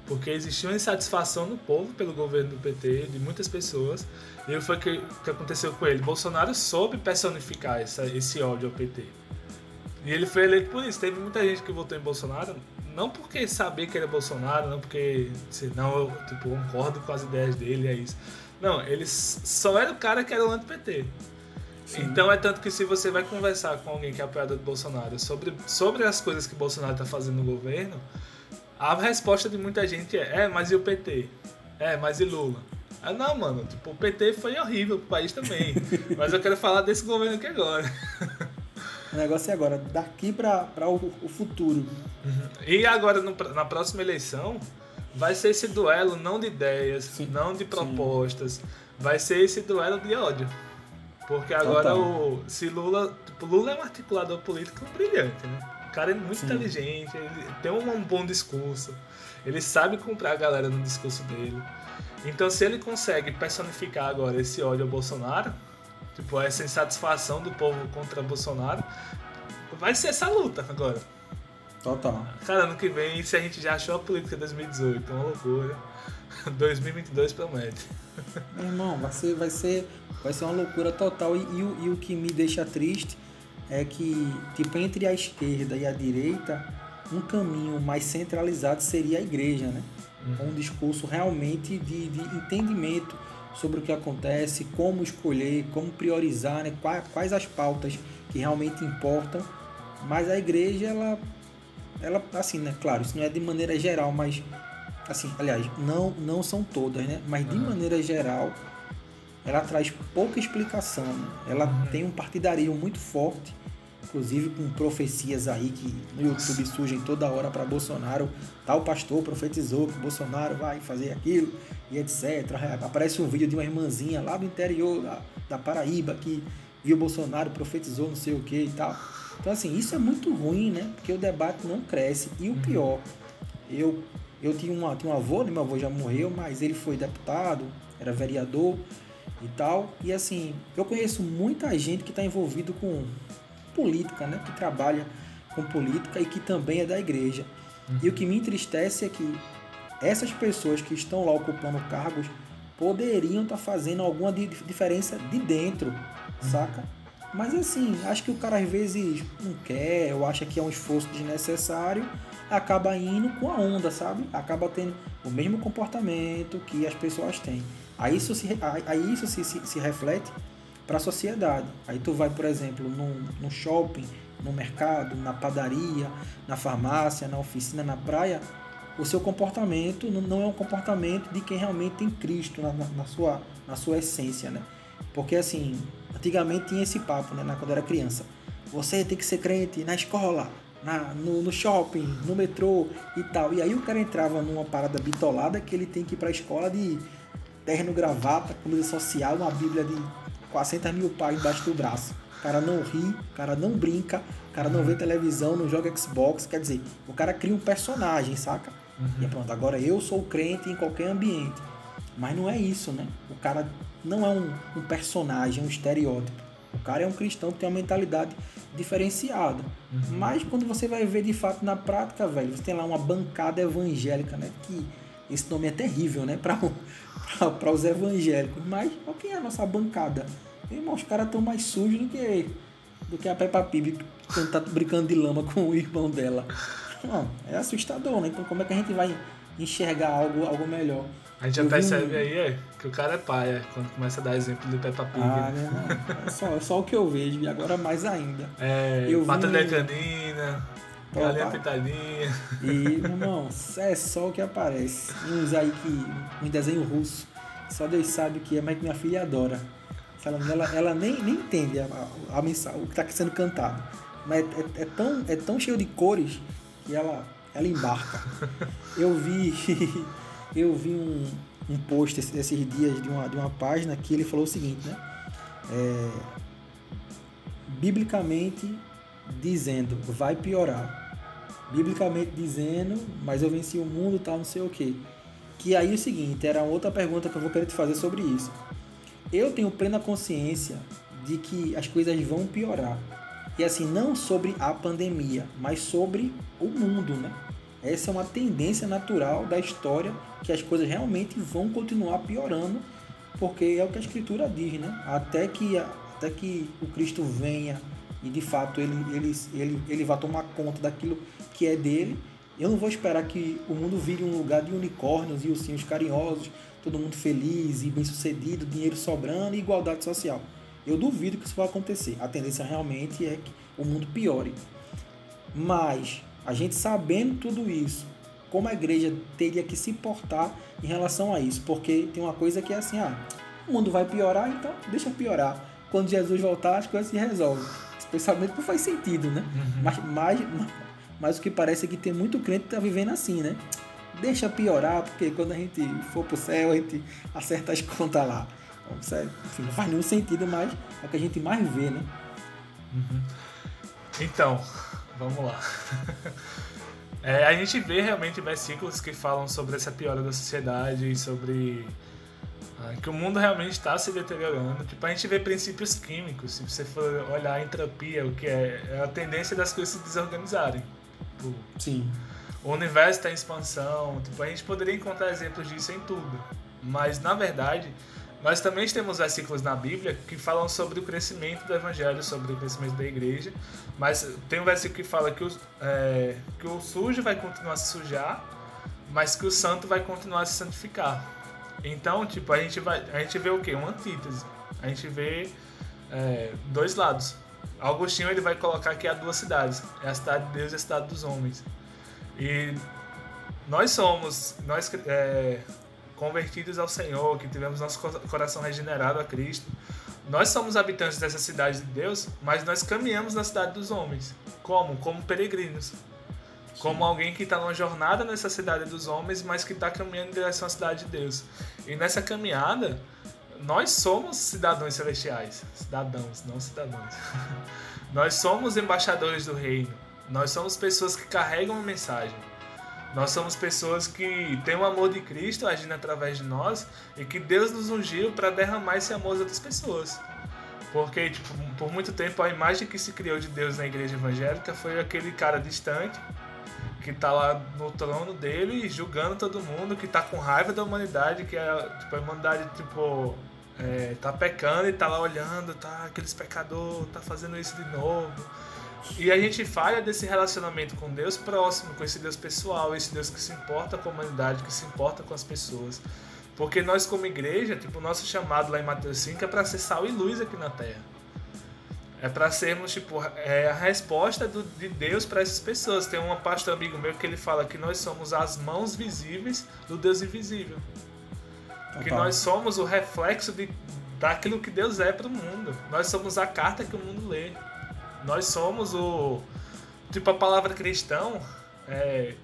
Porque existiu uma insatisfação no povo pelo governo do PT, de muitas pessoas. E foi o que, que aconteceu com ele. Bolsonaro soube personificar essa, esse ódio ao PT. E ele foi eleito por isso. Teve muita gente que votou em Bolsonaro, não porque sabia que era Bolsonaro, não porque, não, eu tipo, concordo com as ideias dele, é isso. Não, ele só era o cara que era o anti-PT. Então é tanto que se você vai conversar com alguém que é apoiador de Bolsonaro sobre, sobre as coisas que Bolsonaro está fazendo no governo, a resposta de muita gente é, é, mas e o PT? É, mas e Lula? Ah, não, mano, tipo, o PT foi horrível pro país também. <laughs> mas eu quero falar desse governo aqui agora. <laughs> o negócio é agora, daqui para o, o futuro. Uhum. E agora, no, na próxima eleição, vai ser esse duelo não de ideias, sim, não de propostas, sim. vai ser esse duelo de ódio. Porque agora o. Se Lula. Tipo, Lula é um articulador político brilhante, né? O cara é muito Sim. inteligente, ele tem um bom discurso, ele sabe comprar a galera no discurso dele. Então se ele consegue personificar agora esse ódio ao Bolsonaro, tipo, essa insatisfação do povo contra Bolsonaro, vai ser essa luta agora. Total. Cara, ano que vem, se a gente já achou a política 2018, é uma loucura. <laughs> 2022 promete. Meu irmão, vai ser, vai ser, vai ser uma loucura total. E, e, o, e o que me deixa triste é que, tipo, entre a esquerda e a direita, um caminho mais centralizado seria a igreja, né? Uhum. Um discurso realmente de, de entendimento sobre o que acontece, como escolher, como priorizar, né? quais, quais as pautas que realmente importam. Mas a igreja, ela, ela, assim, né? Claro, isso não é de maneira geral, mas assim, aliás, não, não são todas, né? Mas de uhum. maneira geral, ela traz pouca explicação. Né? Ela tem um partidarismo muito forte, inclusive com profecias aí que no YouTube surgem toda hora para Bolsonaro. Tal pastor profetizou que Bolsonaro vai fazer aquilo e etc. Aparece um vídeo de uma irmãzinha lá do interior da, da Paraíba que viu Bolsonaro, profetizou não sei o que e tal. Então, assim, isso é muito ruim, né? Porque o debate não cresce. E o uhum. pior, eu, eu tinha, uma, tinha um avô, né? meu avô já morreu, mas ele foi deputado, era vereador e tal. E assim, eu conheço muita gente que está envolvido com política, né? Que trabalha com política e que também é da igreja. Uhum. E o que me entristece é que essas pessoas que estão lá ocupando cargos poderiam estar tá fazendo alguma diferença de dentro, uhum. saca? Mas assim, acho que o cara às vezes não quer, ou acha que é um esforço desnecessário, acaba indo com a onda, sabe? Acaba tendo o mesmo comportamento que as pessoas têm. Aí isso se, aí isso se, se, se reflete para a sociedade. Aí tu vai, por exemplo, no, no shopping, no mercado, na padaria, na farmácia, na oficina, na praia, o seu comportamento não é um comportamento de quem realmente tem Cristo na, na, na sua, na sua essência, né? Porque assim, antigamente tinha esse papo, né, quando eu era criança. Você tem que ser crente na escola, na, no, no, shopping, no metrô e tal. E aí o cara entrava numa parada bitolada que ele tem que ir pra escola de terno, gravata, camisa social, uma bíblia de 400 mil páginas embaixo do braço. O cara não ri, o cara não brinca, o cara não vê televisão, não joga Xbox. Quer dizer, o cara cria um personagem, saca? Uhum. E pronto, agora eu sou crente em qualquer ambiente. Mas não é isso, né? O cara não é um, um personagem, um estereótipo. O cara é um cristão que tem uma mentalidade diferenciada. Uhum. Mas quando você vai ver de fato na prática, velho, você tem lá uma bancada evangélica, né? Que esse nome é terrível, né? <laughs> Para os evangélicos. Mas qual que é a nossa bancada? Irmão, os caras estão mais sujos do que, do que a Peppa Pig quando tá brincando de lama com o irmão dela. Não, é assustador, né? Então como é que a gente vai enxergar algo, algo melhor? A gente já percebe aí é, que o cara é pai, é, quando começa a dar exemplo do Peppa Pig. Ah, né? é, só, é só o que eu vejo, e agora mais ainda. É, eu Mata vi... Canina, Galinha Pitadinha. E, <laughs> irmão, é só o que aparece. Uns aí que. um desenho russo. Só Deus sabe o que é, mas que minha filha adora. Ela, ela, ela nem, nem entende a, a, a mensagem, o que está sendo cantado. Mas é, é, é, tão, é tão cheio de cores que ela, ela embarca. Eu vi. <laughs> eu vi um, um post esses dias de uma, de uma página que ele falou o seguinte, né? É, biblicamente dizendo, vai piorar. Biblicamente dizendo, mas eu venci o mundo, tal, não sei o que. Que aí é o seguinte, era outra pergunta que eu vou querer te fazer sobre isso. Eu tenho plena consciência de que as coisas vão piorar. E assim, não sobre a pandemia, mas sobre o mundo, né? Essa é uma tendência natural da história que as coisas realmente vão continuar piorando, porque é o que a escritura diz, né? Até que, até que o Cristo venha e de fato ele, ele, ele, ele vai tomar conta daquilo que é dele. Eu não vou esperar que o mundo vire um lugar de unicórnios e ursinhos carinhosos, todo mundo feliz e bem sucedido, dinheiro sobrando e igualdade social. Eu duvido que isso vai acontecer. A tendência realmente é que o mundo piore. Mas a gente sabendo tudo isso, como a igreja teria que se portar em relação a isso, porque tem uma coisa que é assim, ah, o mundo vai piorar, então deixa piorar. Quando Jesus voltar, as coisas se resolvem. Esse pensamento não faz sentido, né? Uhum. Mas, mas, <laughs> mas o que parece é que tem muito crente que está vivendo assim, né? Deixa piorar, porque quando a gente for pro céu, a gente acerta as contas lá. Enfim, não faz nenhum sentido, mas é o que a gente mais vê, né? Uhum. Então, vamos lá. <laughs> É, a gente vê realmente versículos que falam sobre essa piora da sociedade e sobre ah, que o mundo realmente está se deteriorando. Tipo, a gente vê princípios químicos. Se você for olhar a entropia, o que é, é a tendência das coisas se desorganizarem. Tipo, Sim. O universo está em expansão. Tipo, a gente poderia encontrar exemplos disso em tudo. Mas, na verdade, nós também temos versículos na Bíblia que falam sobre o crescimento do Evangelho, sobre o crescimento da igreja. Mas tem um versículo que fala que o, é, que o sujo vai continuar a se sujar, mas que o santo vai continuar a se santificar. Então, tipo, a gente, vai, a gente vê o quê? Uma antítese. A gente vê é, dois lados. Augustinho ele vai colocar que há duas cidades. É a cidade de Deus e a cidade dos homens. E nós somos, nós é, convertidos ao Senhor, que tivemos nosso coração regenerado a Cristo. Nós somos habitantes dessa cidade de Deus, mas nós caminhamos na cidade dos homens. Como? Como peregrinos. Como alguém que está numa jornada nessa cidade dos homens, mas que está caminhando em direção à cidade de Deus. E nessa caminhada, nós somos cidadãos celestiais. Cidadãos, não cidadãos. <laughs> nós somos embaixadores do reino. Nós somos pessoas que carregam uma mensagem. Nós somos pessoas que têm o amor de Cristo agindo através de nós e que Deus nos ungiu para derramar esse amor às outras pessoas. Porque, tipo, por muito tempo a imagem que se criou de Deus na igreja evangélica foi aquele cara distante que tá lá no trono dele julgando todo mundo, que tá com raiva da humanidade, que é tipo, a humanidade tipo é, tá pecando e tá lá olhando, tá aqueles pecador, tá fazendo isso de novo. E a gente falha desse relacionamento com Deus próximo, com esse Deus pessoal, esse Deus que se importa com a humanidade, que se importa com as pessoas. Porque nós como igreja, tipo, o nosso chamado lá em Mateus 5 é para ser sal e luz aqui na terra. É para sermos, tipo, é a resposta do, de Deus para essas pessoas. Tem um pastor amigo meu que ele fala que nós somos as mãos visíveis do Deus invisível. Que nós somos o reflexo de, daquilo que Deus é para o mundo. Nós somos a carta que o mundo lê. Nós somos o. Tipo, a palavra cristão é,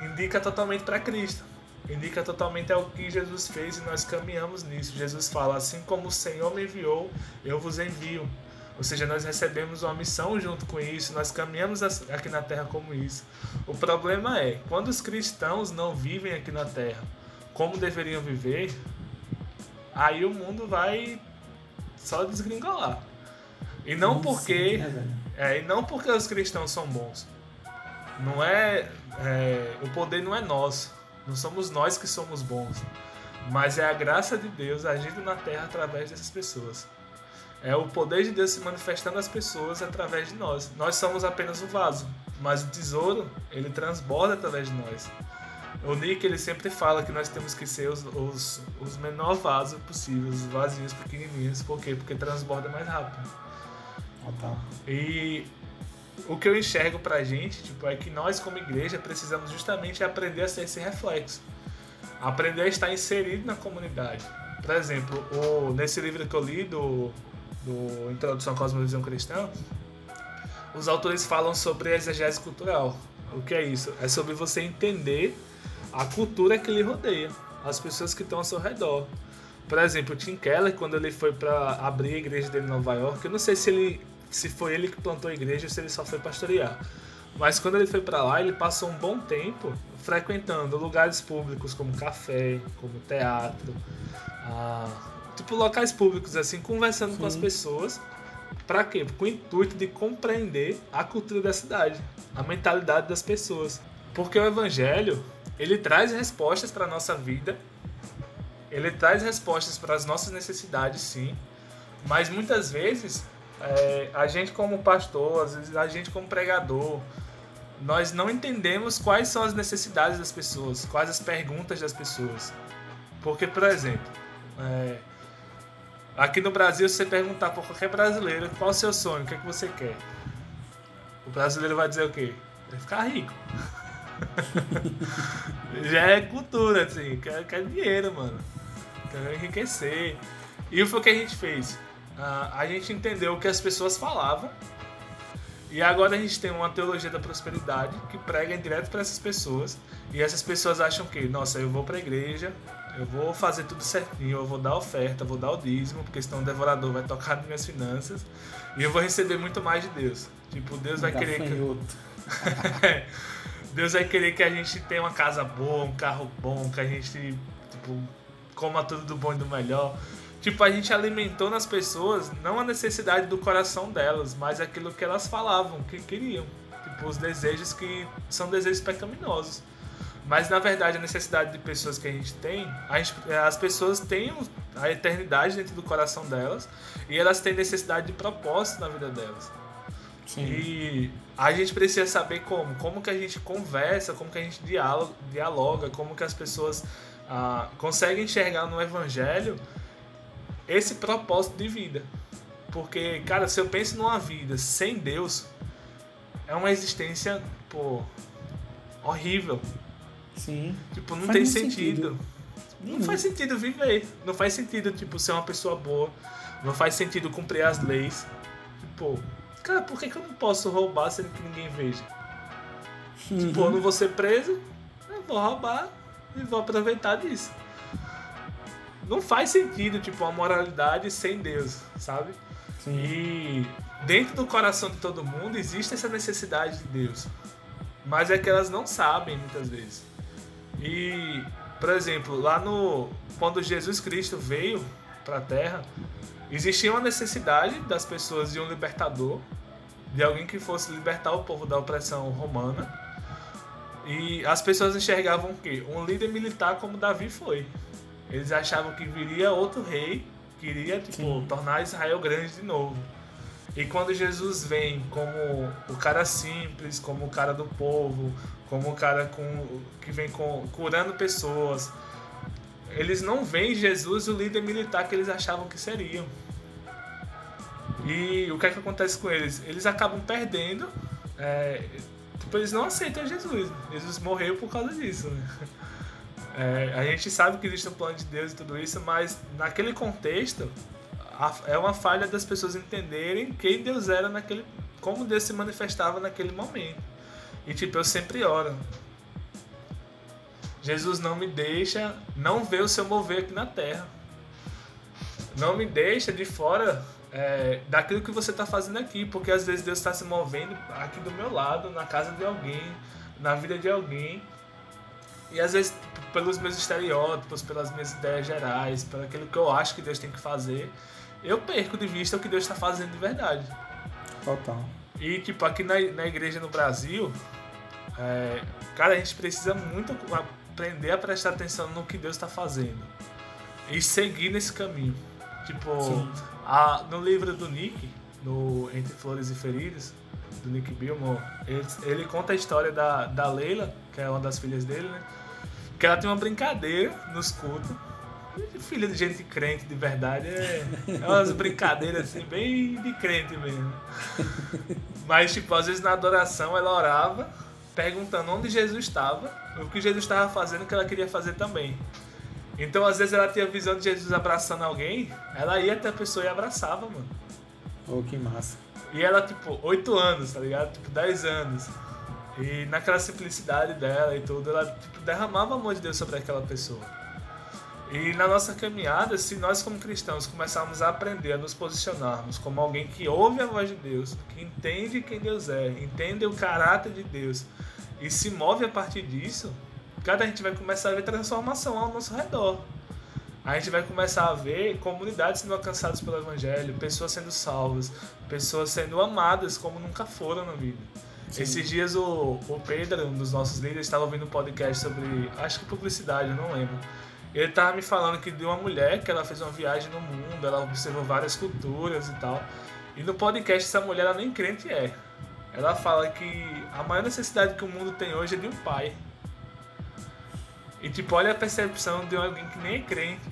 indica totalmente para Cristo. Indica totalmente ao que Jesus fez e nós caminhamos nisso. Jesus fala: Assim como o Senhor me enviou, eu vos envio. Ou seja, nós recebemos uma missão junto com isso, nós caminhamos aqui na terra como isso. O problema é, quando os cristãos não vivem aqui na terra como deveriam viver, aí o mundo vai só desgringolar. E não porque é, e não porque os cristãos são bons. Não é, é o poder não é nosso. Não somos nós que somos bons. Mas é a graça de Deus agindo na terra através dessas pessoas. É o poder de Deus se manifestando às pessoas através de nós. Nós somos apenas o vaso, mas o tesouro, ele transborda através de nós. O Nick, ele sempre fala que nós temos que ser os, os, os menor vasos possíveis, os vasinhos pequenininhos. Por quê? Porque transborda mais rápido. Ah, tá. E o que eu enxergo pra gente, tipo, é que nós como igreja precisamos justamente aprender a ser esse reflexo. Aprender a estar inserido na comunidade. Por exemplo, o, nesse livro que eu li do do Introdução à Cosmovisão Cristã, os autores falam sobre a exegese cultural. O que é isso? É sobre você entender a cultura que lhe rodeia, as pessoas que estão ao seu redor. Por exemplo, o Tim Keller, quando ele foi para abrir a igreja dele em Nova York, eu não sei se ele se foi ele que plantou a igreja ou se ele só foi pastorear. Mas quando ele foi para lá, ele passou um bom tempo frequentando lugares públicos como café, como teatro, ah, tipo, locais públicos, assim, conversando Sim. com as pessoas. Pra quê? Com o intuito de compreender a cultura da cidade, a mentalidade das pessoas. Porque o evangelho, ele traz respostas para nossa vida, ele traz respostas para as nossas necessidades, sim. Mas muitas vezes, é, a gente como pastor, às vezes a gente como pregador, nós não entendemos quais são as necessidades das pessoas, quais as perguntas das pessoas. Porque, por exemplo, é, Aqui no Brasil, se você perguntar para qualquer brasileiro qual é o seu sonho, o que é que você quer? O brasileiro vai dizer o quê? Vai ficar rico. <laughs> Já é cultura, assim, quer, quer dinheiro, mano. Quer enriquecer. E foi o que a gente fez. Uh, a gente entendeu o que as pessoas falavam. E agora a gente tem uma teologia da prosperidade que prega direto para essas pessoas. E essas pessoas acham que, nossa, eu vou para a igreja, eu vou fazer tudo certinho, eu vou dar oferta, vou dar o dízimo, porque senão o devorador vai tocar nas minhas finanças e eu vou receber muito mais de Deus. Tipo, Deus vai querer que. <laughs> Deus vai querer que a gente tenha uma casa boa, um carro bom, que a gente, tipo, coma tudo do bom e do melhor. Tipo, a gente alimentou nas pessoas não a necessidade do coração delas, mas aquilo que elas falavam, que queriam. Tipo, os desejos que são desejos pecaminosos. Mas na verdade a necessidade de pessoas que a gente tem, a gente, as pessoas têm a eternidade dentro do coração delas e elas têm necessidade de propósito na vida delas. Sim. E a gente precisa saber como, como que a gente conversa, como que a gente dialoga, dialoga como que as pessoas ah, conseguem enxergar no evangelho esse propósito de vida. Porque, cara, se eu penso numa vida sem Deus, é uma existência, pô, horrível. Sim. Tipo, não Faz tem sentido. sentido. Não faz sentido viver. Não faz sentido, tipo, ser uma pessoa boa. Não faz sentido cumprir as leis. Tipo, cara, por que, que eu não posso roubar sendo que ninguém veja? Tipo, eu não vou ser preso, eu vou roubar e vou aproveitar disso. Não faz sentido, tipo, a moralidade sem Deus, sabe? E dentro do coração de todo mundo existe essa necessidade de Deus. Mas é que elas não sabem muitas vezes. E, por exemplo, lá no quando Jesus Cristo veio para a Terra, existia uma necessidade das pessoas de um libertador, de alguém que fosse libertar o povo da opressão romana. E as pessoas enxergavam o quê? Um líder militar como Davi foi. Eles achavam que viria outro rei que iria tipo, Sim. tornar Israel grande de novo. E quando Jesus vem como o cara simples, como o cara do povo, como o cara com, que vem com, curando pessoas, eles não veem Jesus o líder militar que eles achavam que seriam. E o que é que acontece com eles? Eles acabam perdendo. É, tipo, eles não aceitam Jesus. Jesus morreu por causa disso. Né? É, a gente sabe que existe um plano de Deus e tudo isso, mas naquele contexto a- é uma falha das pessoas entenderem quem Deus era naquele. como Deus se manifestava naquele momento. E tipo, eu sempre oro. Jesus não me deixa não ver o seu mover aqui na terra. Não me deixa de fora é, daquilo que você está fazendo aqui, porque às vezes Deus está se movendo aqui do meu lado, na casa de alguém, na vida de alguém. E às vezes, pelos meus estereótipos, pelas minhas ideias gerais, pelo aquilo que eu acho que Deus tem que fazer, eu perco de vista o que Deus está fazendo de verdade. Total. E, tipo, aqui na, na igreja no Brasil, é, cara, a gente precisa muito aprender a prestar atenção no que Deus está fazendo. E seguir nesse caminho. Tipo, a- no livro do Nick, no Entre Flores e Feridos, do Nick Billmore, ele, ele conta a história da, da Leila, que é uma das filhas dele, né? Que ela tem uma brincadeira nos cultos. Filha de gente crente de verdade, é, é umas brincadeiras assim, bem de crente mesmo. Mas, tipo, às vezes na adoração ela orava, perguntando onde Jesus estava, o que Jesus estava fazendo que ela queria fazer também. Então, às vezes ela tinha a visão de Jesus abraçando alguém, ela ia até a pessoa e abraçava, mano. Oh, que massa. E ela, tipo, 8 anos, tá ligado? Tipo, 10 anos. E naquela simplicidade dela e tudo, ela tipo, derramava o amor de Deus sobre aquela pessoa. E na nossa caminhada, se nós como cristãos começarmos a aprender a nos posicionarmos como alguém que ouve a voz de Deus, que entende quem Deus é, entende o caráter de Deus e se move a partir disso, cara, a gente vai começar a ver transformação ao nosso redor. A gente vai começar a ver comunidades sendo alcançadas pelo Evangelho, pessoas sendo salvas, pessoas sendo amadas como nunca foram na vida. Sim. Esses dias o, o Pedro, um dos nossos líderes, estava ouvindo um podcast sobre, acho que publicidade, eu não lembro. Ele estava me falando que de uma mulher que ela fez uma viagem no mundo, ela observou várias culturas e tal. E no podcast essa mulher ela nem crente é. Ela fala que a maior necessidade que o mundo tem hoje é de um pai. E tipo, olha a percepção de alguém que nem é crente.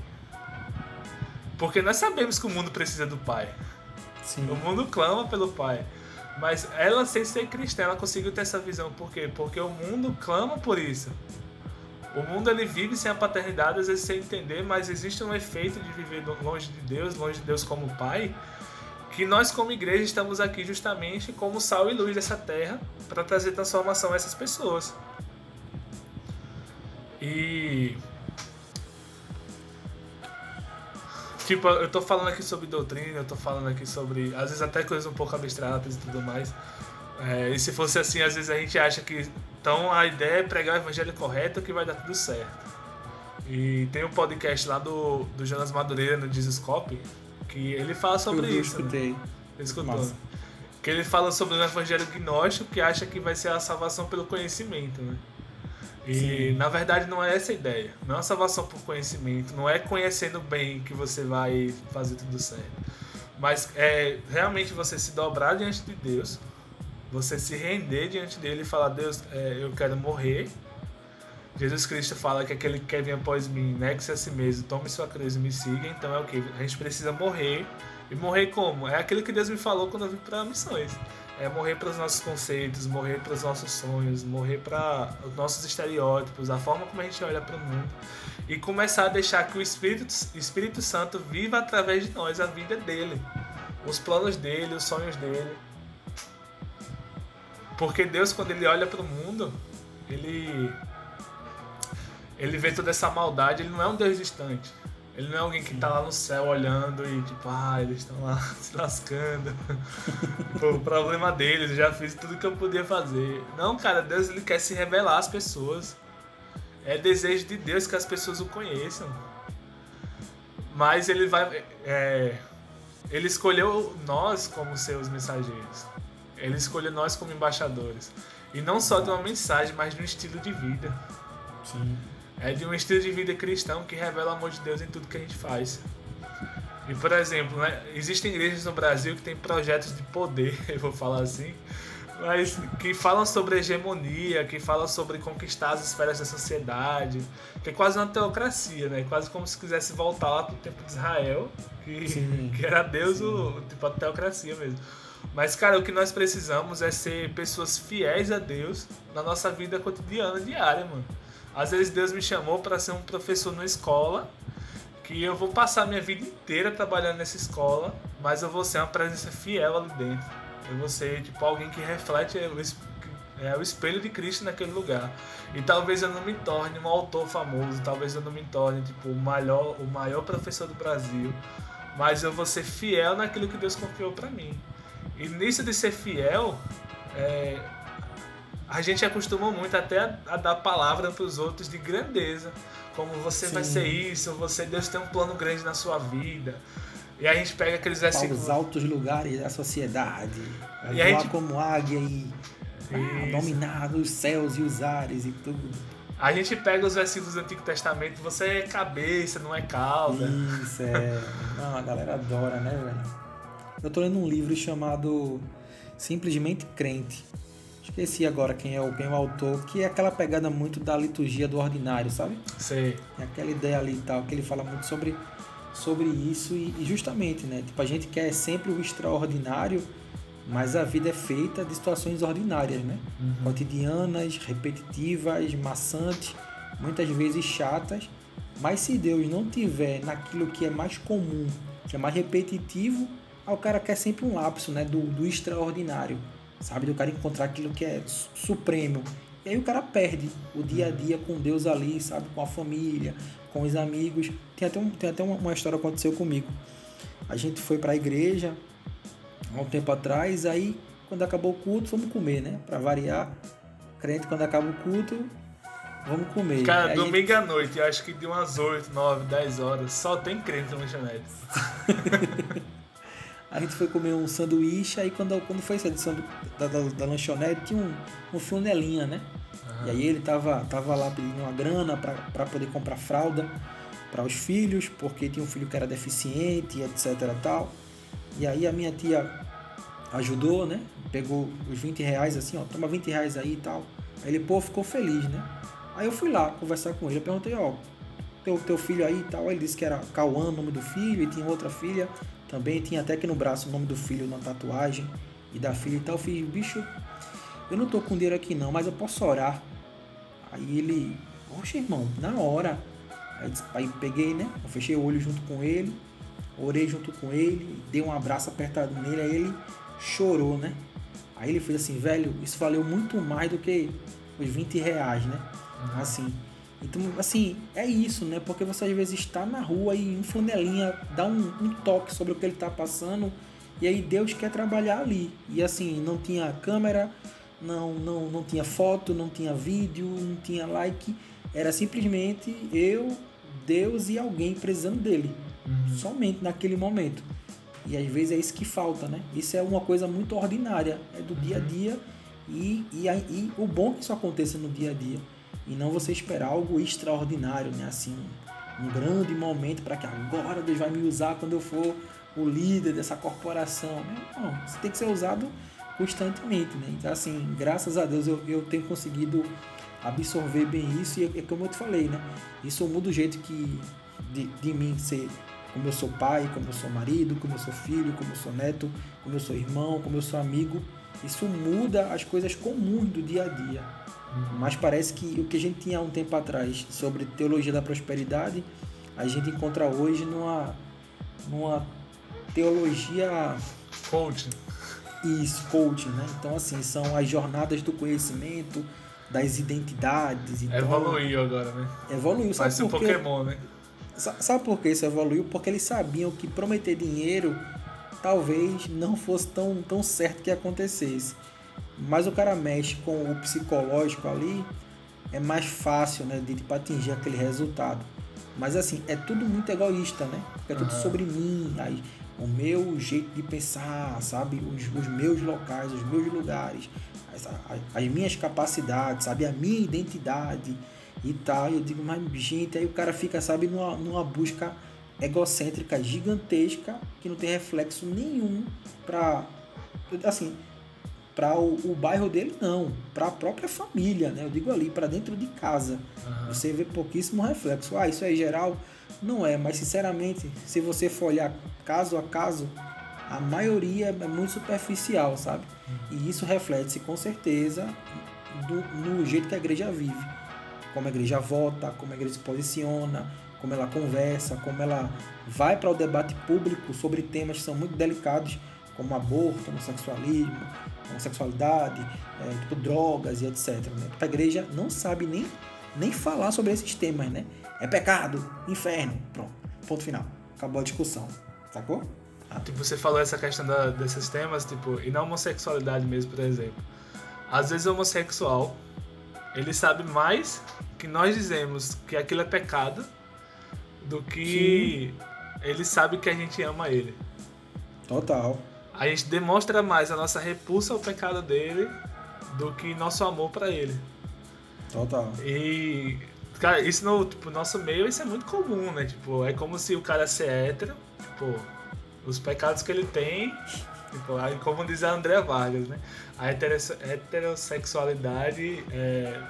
Porque nós sabemos que o mundo precisa do pai. Sim. O mundo clama pelo pai. Mas ela, sem ser cristã, ela conseguiu ter essa visão. Por quê? Porque o mundo clama por isso. O mundo ele vive sem a paternidade, às vezes sem entender, mas existe um efeito de viver longe de Deus, longe de Deus como pai, que nós como igreja estamos aqui justamente como sal e luz dessa terra para trazer transformação a essas pessoas. E Tipo, eu tô falando aqui sobre doutrina, eu tô falando aqui sobre, às vezes até coisas um pouco abstratas e tudo mais. É, e se fosse assim, às vezes a gente acha que então a ideia é pregar o evangelho correto que vai dar tudo certo. E tem um podcast lá do, do Jonas Madureira no Dizescope que ele fala sobre eu isso. né? escutei. Escutou. Massa. Que ele fala sobre o evangelho gnóstico que acha que vai ser a salvação pelo conhecimento, né? E Sim. na verdade não é essa a ideia. Não é a salvação por conhecimento, não é conhecendo bem que você vai fazer tudo certo. Mas é realmente você se dobrar diante de Deus, você se render diante dele e falar, Deus, é, eu quero morrer. Jesus Cristo fala que aquele que quer vir após mim, negue-se a si mesmo, tome sua cruz e me siga. Então é o que? A gente precisa morrer. E morrer como? É aquilo que Deus me falou quando eu vim para missões. É morrer para os nossos conceitos, morrer para os nossos sonhos, morrer para os nossos estereótipos, a forma como a gente olha para o mundo e começar a deixar que o Espírito, Espírito Santo viva através de nós a vida dele, os planos dele, os sonhos dele. Porque Deus, quando ele olha para o mundo, ele ele vê toda essa maldade, ele não é um Deus distante. Ele não é alguém que tá lá no céu olhando e tipo, ah, eles estão lá <laughs> se lascando. Pô, o problema deles, já fiz tudo que eu podia fazer. Não, cara, Deus ele quer se revelar às pessoas. É desejo de Deus que as pessoas o conheçam. Mas ele vai. É, ele escolheu nós como seus mensageiros. Ele escolheu nós como embaixadores. E não só de uma mensagem, mas de um estilo de vida. Sim. É de um estilo de vida cristão que revela o amor de Deus em tudo que a gente faz. E, por exemplo, né, existem igrejas no Brasil que têm projetos de poder, <laughs> eu vou falar assim, mas que falam sobre hegemonia, que falam sobre conquistar as esferas da sociedade, que é quase uma teocracia, né? Quase como se quisesse voltar lá para o tempo de Israel, que, <laughs> que era Deus, o, tipo a teocracia mesmo. Mas, cara, o que nós precisamos é ser pessoas fiéis a Deus na nossa vida cotidiana, diária, mano. Às vezes Deus me chamou para ser um professor na escola, que eu vou passar minha vida inteira trabalhando nessa escola, mas eu vou ser uma presença fiel ali dentro. Eu vou ser tipo alguém que reflete o, é, o espelho de Cristo naquele lugar. E talvez eu não me torne um autor famoso, talvez eu não me torne tipo o maior, o maior professor do Brasil, mas eu vou ser fiel naquilo que Deus confiou para mim. E nisso de ser fiel, é, a gente acostuma muito até a, a dar palavra para os outros de grandeza, como você Sim. vai ser isso, você Deus tem um plano grande na sua vida. E a gente pega aqueles versículos. Os altos lugares da sociedade. E voar gente... como águia e ah, dominar os céus e os ares e tudo. A gente pega os versículos do Antigo Testamento, você é cabeça, não é causa. Isso, é. Não, a galera adora, né, velho? Eu tô lendo um livro chamado Simplesmente Crente. Esqueci agora quem é o, quem é o autor, que é aquela pegada muito da liturgia do ordinário, sabe? Sei. É aquela ideia ali e tal, que ele fala muito sobre, sobre isso e, e justamente, né? Tipo, a gente quer sempre o extraordinário, mas a vida é feita de situações ordinárias, né? Uhum. Cotidianas, repetitivas, maçantes, muitas vezes chatas. Mas se Deus não tiver naquilo que é mais comum, que é mais repetitivo, o cara quer sempre um lapso, né? Do, do extraordinário sabe? Do cara encontrar aquilo que é supremo. E aí o cara perde o dia a dia com Deus ali, sabe? Com a família, com os amigos. Tem até, um, tem até uma história que aconteceu comigo. A gente foi para a igreja há um tempo atrás, aí quando acabou o culto, vamos comer, né? Para variar. Crente, quando acaba o culto, vamos comer. Cara, domingo gente... à noite, acho que de umas 8, 9, 10 horas, só tem crente no lanchonete. <laughs> A gente foi comer um sanduíche, aí quando, quando foi essa edição da, da, da lanchonete, tinha um, um flanelinha, né? Uhum. E aí ele tava, tava lá pedindo uma grana para poder comprar fralda para os filhos, porque tinha um filho que era deficiente, etc tal. E aí a minha tia ajudou, né? Pegou os 20 reais assim, ó, toma 20 reais aí e tal. Aí ele, pô, ficou feliz, né? Aí eu fui lá conversar com ele, eu perguntei, ó, teu, teu filho aí e tal. Aí ele disse que era Cauã, o nome do filho, e tinha outra filha. Também tinha até aqui no braço o nome do filho na tatuagem e da filha e tal. Eu fiz, bicho, eu não tô com dinheiro aqui não, mas eu posso orar. Aí ele, poxa irmão, na hora. Aí, aí peguei, né? Eu fechei o olho junto com ele, orei junto com ele, dei um abraço apertado nele, aí ele chorou, né? Aí ele fez assim, velho, isso valeu muito mais do que os 20 reais, né? Uhum. Assim. Então, assim, é isso, né? Porque você às vezes está na rua e um flanelinha dá um, um toque sobre o que ele está passando e aí Deus quer trabalhar ali. E assim, não tinha câmera, não, não, não tinha foto, não tinha vídeo, não tinha like. Era simplesmente eu, Deus e alguém precisando dele. Uhum. Somente naquele momento. E às vezes é isso que falta, né? Isso é uma coisa muito ordinária, é do uhum. dia a dia. E, e, e o bom é que isso aconteça no dia a dia e não você esperar algo extraordinário, né? Assim, um grande momento para que agora Deus vai me usar quando eu for o líder dessa corporação. Não, você tem que ser usado constantemente, né? Então, assim, graças a Deus eu, eu tenho conseguido absorver bem isso e é como eu te falei, né? Isso muda o jeito que de, de mim ser como eu sou pai, como eu sou marido, como eu sou filho, como eu sou neto, como eu sou irmão, como eu sou amigo. Isso muda as coisas comuns do dia a dia. Mas parece que o que a gente tinha há um tempo atrás sobre teologia da prosperidade, a gente encontra hoje numa, numa teologia. Coaching. Isso, coaching, né? Então, assim, são as jornadas do conhecimento, das identidades. Então, Evoluiu agora, né? Evoluiu, sabe Parece um por quê? Pokémon, né? Sa- Sabe por que isso evoluiu? Porque eles sabiam que prometer dinheiro talvez não fosse tão, tão certo que acontecesse. Mas o cara mexe com o psicológico ali, é mais fácil né, de tipo, atingir aquele resultado. Mas assim, é tudo muito egoísta, né? É tudo Aham. sobre mim, aí, o meu jeito de pensar, sabe? Os, os meus locais, os meus lugares, as, as- as minhas capacidades, sabe? A minha identidade e tal. E eu digo, mas gente, aí o cara fica, sabe, numa, numa busca egocêntrica gigantesca que não tem reflexo nenhum para assim, para o, o bairro dele não, para a própria família, né? Eu digo ali, para dentro de casa. Aham. Você vê pouquíssimo reflexo. Ah, isso é geral? Não é, mas sinceramente, se você for olhar caso a caso, a maioria é muito superficial, sabe? E isso reflete-se com certeza do- no jeito que a igreja vive. Como a igreja vota, como a igreja se posiciona, como ela conversa, como ela vai para o debate público sobre temas que são muito delicados, como aborto, homossexualismo, homossexualidade, é, tipo, drogas e etc. Né? A igreja não sabe nem, nem falar sobre esses temas, né? É pecado, inferno, pronto, ponto final. Acabou a discussão, sacou? Ah, Tipo, você falou essa questão da- desses temas, tipo, e na homossexualidade mesmo, por exemplo. Às vezes o homossexual, ele sabe mais que nós dizemos que aquilo é pecado do que ele sabe que a gente ama ele. total. A gente demonstra mais a nossa repulsa ao pecado dele do que nosso amor pra ele. Total. E, cara, isso no tipo, nosso meio isso é muito comum, né? Tipo, é como se o cara ser hétero, tipo, os pecados que ele tem, tipo, aí, como diz a André Vargas, né? A heterosse- heterossexualidade é,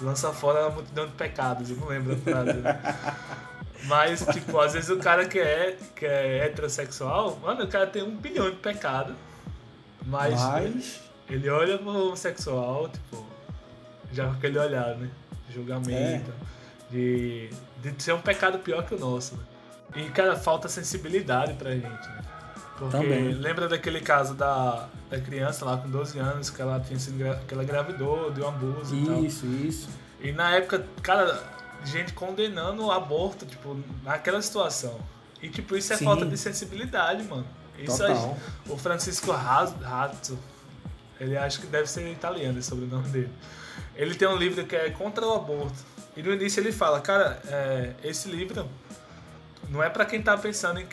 lança fora a multidão de pecados, eu não lembro a frase. né? <laughs> Mas, tipo, às vezes o cara que é, que é heterossexual, mano, o cara tem um bilhão de pecados, mas, Mas, ele olha pro homossexual, tipo, já com aquele olhar, né? Julgamento, de, de ser um pecado pior que o nosso, né? E, cara, falta sensibilidade pra gente, né? Porque Também. lembra daquele caso da, da criança lá com 12 anos que ela tinha sido que ela engravidou, deu um abuso e tal. isso, isso. E na época, cara, gente condenando o aborto, tipo, naquela situação. E tipo, isso é Sim. falta de sensibilidade, mano. Isso o Francisco Razzo, ele acho que deve ser italiano esse sobrenome dele. Ele tem um livro que é contra o aborto. E no início ele fala, cara, é, esse livro não é pra quem tá pensando em,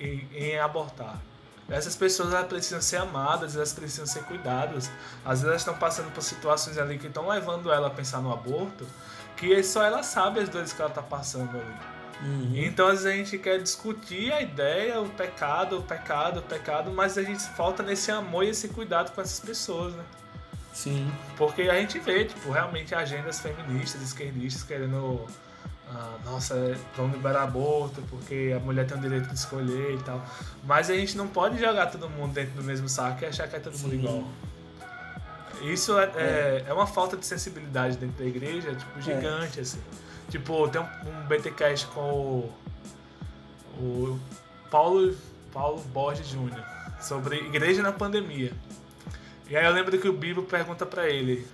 em- em abortar. Essas pessoas elas precisam ser amadas, elas precisam ser cuidadas. Às vezes elas estão passando por situações ali que estão levando ela a pensar no aborto, que só ela sabe as dores que ela tá passando ali. Uhum. Então às vezes a gente quer discutir a ideia, o pecado, o pecado, o pecado, mas a gente falta nesse amor e esse cuidado com essas pessoas, né? Sim. Porque a gente vê, tipo, realmente agendas feministas, esquerdistas querendo. ah, nossa, vamos liberar aborto porque a mulher tem o direito de escolher e tal. Mas a gente não pode jogar todo mundo dentro do mesmo saco e achar que é todo mundo Sim. igual. Isso é, é, é uma falta de sensibilidade dentro da igreja, tipo, gigante, assim. Tipo, tem um, um BTcast com o, o Paulo, Paulo Borges Júnior sobre igreja na pandemia. E aí eu lembro que o Bibo pergunta pra ele: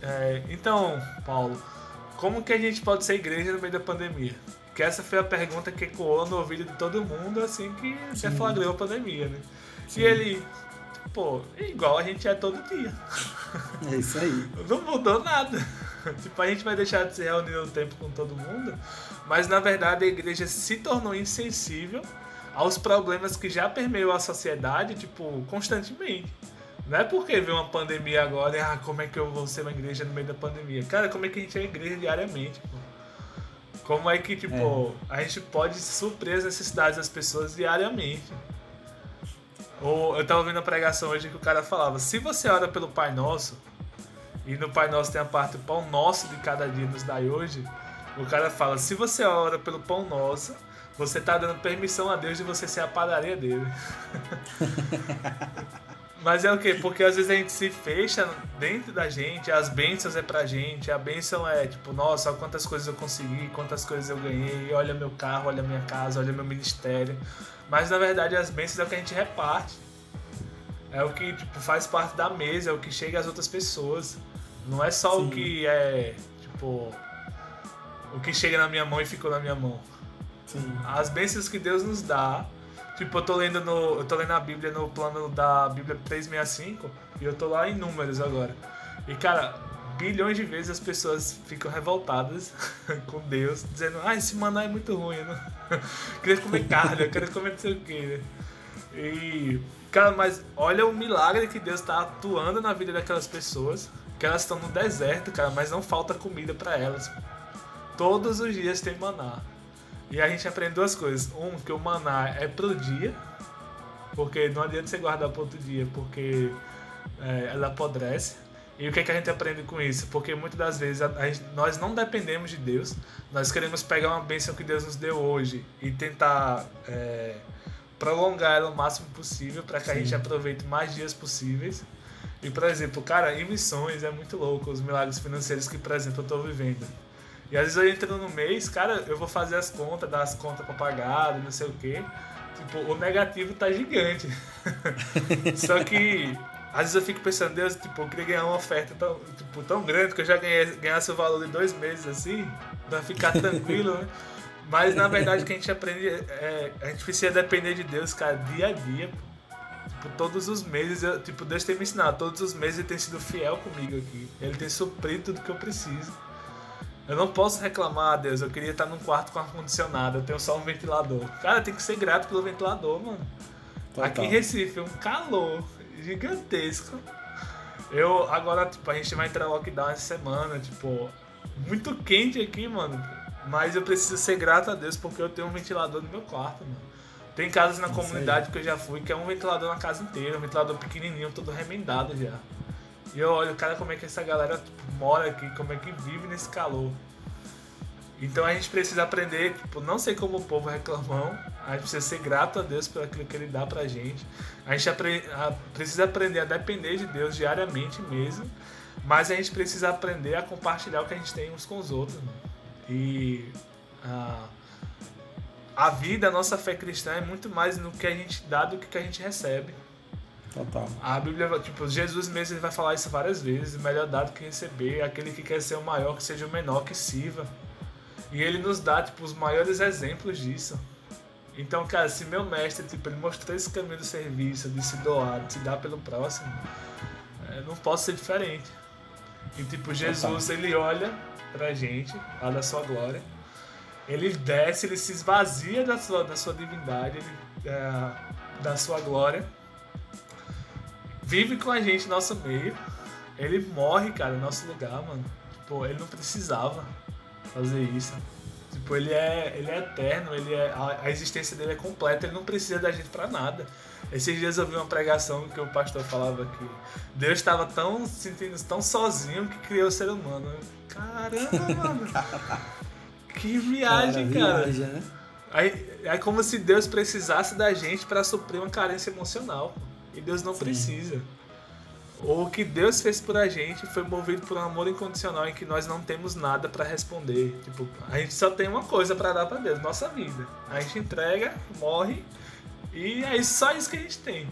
é, Então, Paulo, como que a gente pode ser igreja no meio da pandemia? Que essa foi a pergunta que ecoou no ouvido de todo mundo assim que se flagrou a pandemia, né? Sim. E ele, pô, é igual a gente é todo dia. É isso aí. Não mudou nada. tipo, a gente vai deixar de se reunir no tempo com todo mundo, mas na verdade a igreja se tornou insensível aos problemas que já permeiam a sociedade, tipo, constantemente. Não é porque veio uma pandemia agora e, ah, como é que eu vou ser uma igreja no meio da pandemia? Cara, como é que a gente é igreja diariamente, pô? Como é que, tipo, a gente pode suprir as necessidades das pessoas diariamente? Ou eu tava vendo a pregação hoje que o cara falava, se você ora pelo Pai Nosso, e no Pai Nosso tem a parte pão nosso de cada dia nos dai hoje, o cara fala, se você ora pelo pão nosso, você tá dando permissão a Deus de você ser a padaria dele. <laughs> Mas é o quê? Porque às vezes a gente se fecha dentro da gente, as bênçãos é pra gente, a bênção é tipo, nossa, quantas coisas eu consegui, quantas coisas eu ganhei, olha meu carro, olha minha casa, olha meu ministério. Mas na verdade as bênçãos é o que a gente reparte. É o que tipo, faz parte da mesa, é o que chega às outras pessoas. Não é só Sim. o que é, tipo, o que chega na minha mão e ficou na minha mão. Sim. As bênçãos que Deus nos dá Tipo, eu tô lendo no. Eu tô lendo a Bíblia no plano da Bíblia 365 e eu tô lá em números agora. E cara, bilhões de vezes as pessoas ficam revoltadas <laughs> com Deus, dizendo, ah, esse maná é muito ruim, né? <laughs> queria comer carne, eu queria comer não sei o que, né? E. Cara, mas olha o milagre que Deus tá atuando na vida daquelas pessoas. Que elas estão no deserto, cara, mas não falta comida para elas. Todos os dias tem maná. E a gente aprende duas coisas. Um, que o maná é pro dia, porque não adianta você guardar para outro dia, porque é, ela apodrece. E o que, é que a gente aprende com isso? Porque muitas das vezes a, a gente, nós não dependemos de Deus, nós queremos pegar uma bênção que Deus nos deu hoje e tentar é, prolongar ela o máximo possível para que Sim. a gente aproveite mais dias possíveis. E, por exemplo, cara, em missões é muito louco os milagres financeiros que, por exemplo, eu estou vivendo. E às vezes eu entro no mês, cara, eu vou fazer as contas, dar as contas pra pagar, não sei o quê. Tipo, o negativo tá gigante. <laughs> Só que às vezes eu fico pensando, Deus, tipo, eu queria ganhar uma oferta tão, tipo, tão grande que eu já ganhei, ganhasse o valor de dois meses assim, pra ficar tranquilo, né? Mas na verdade o que a gente aprende é. A gente precisa depender de Deus, cara, dia a dia. Tipo, todos os meses, eu, tipo, Deus tem me ensinado, todos os meses ele tem sido fiel comigo aqui. Ele tem suprido tudo que eu preciso. Eu não posso reclamar, Deus, eu queria estar num quarto com ar-condicionado, eu tenho só um ventilador. Cara, tem que ser grato pelo ventilador, mano. Total. Aqui em Recife, um calor gigantesco. Eu, agora, tipo, a gente vai entrar lockdown essa semana, tipo, muito quente aqui, mano. Mas eu preciso ser grato a Deus porque eu tenho um ventilador no meu quarto, mano. Tem casas na comunidade que eu já fui que é um ventilador na casa inteira, um ventilador pequenininho, todo remendado já. E eu olho, cara, como é que essa galera mora aqui, como é que vive nesse calor. Então a gente precisa aprender, tipo, não sei como o povo reclamou, a gente precisa ser grato a Deus por aquilo que Ele dá pra gente. A gente apre a, precisa aprender a depender de Deus diariamente mesmo, mas a gente precisa aprender a compartilhar o que a gente tem uns com os outros. Né? E a, a vida, a nossa fé cristã é muito mais no que a gente dá do que, que a gente recebe. Total. A Bíblia, tipo, Jesus mesmo ele vai falar isso várias vezes, melhor dado que receber, aquele que quer ser o maior, que seja o menor, que sirva. E ele nos dá, tipo, os maiores exemplos disso. Então, cara, se meu mestre, tipo, ele mostrou esse caminho do serviço, de se doar, de se dar pelo próximo, eu não posso ser diferente. E, tipo, Jesus, ele olha pra gente, lá da sua glória, ele desce, ele se esvazia da sua, da sua divindade, ele, é, da sua glória, vive com a gente no nosso meio. Ele morre, cara, no nosso lugar, mano. Pô, ele não precisava fazer isso. Tipo, ele é, ele é eterno, ele é, a, a existência dele é completa, ele não precisa da gente para nada. Esses dias eu vi uma pregação que o pastor falava que Deus estava tão sentindo tão sozinho que criou o ser humano. Caramba, <laughs> mano. que viagem, cara. cara. Viagem, né? Aí, é como se Deus precisasse da gente para suprir uma carência emocional. E Deus não Sim. precisa. O que Deus fez por a gente foi movido por um amor incondicional em que nós não temos nada para responder. Tipo, a gente só tem uma coisa para dar para Deus, nossa vida. A gente entrega, morre e é só isso que a gente tem.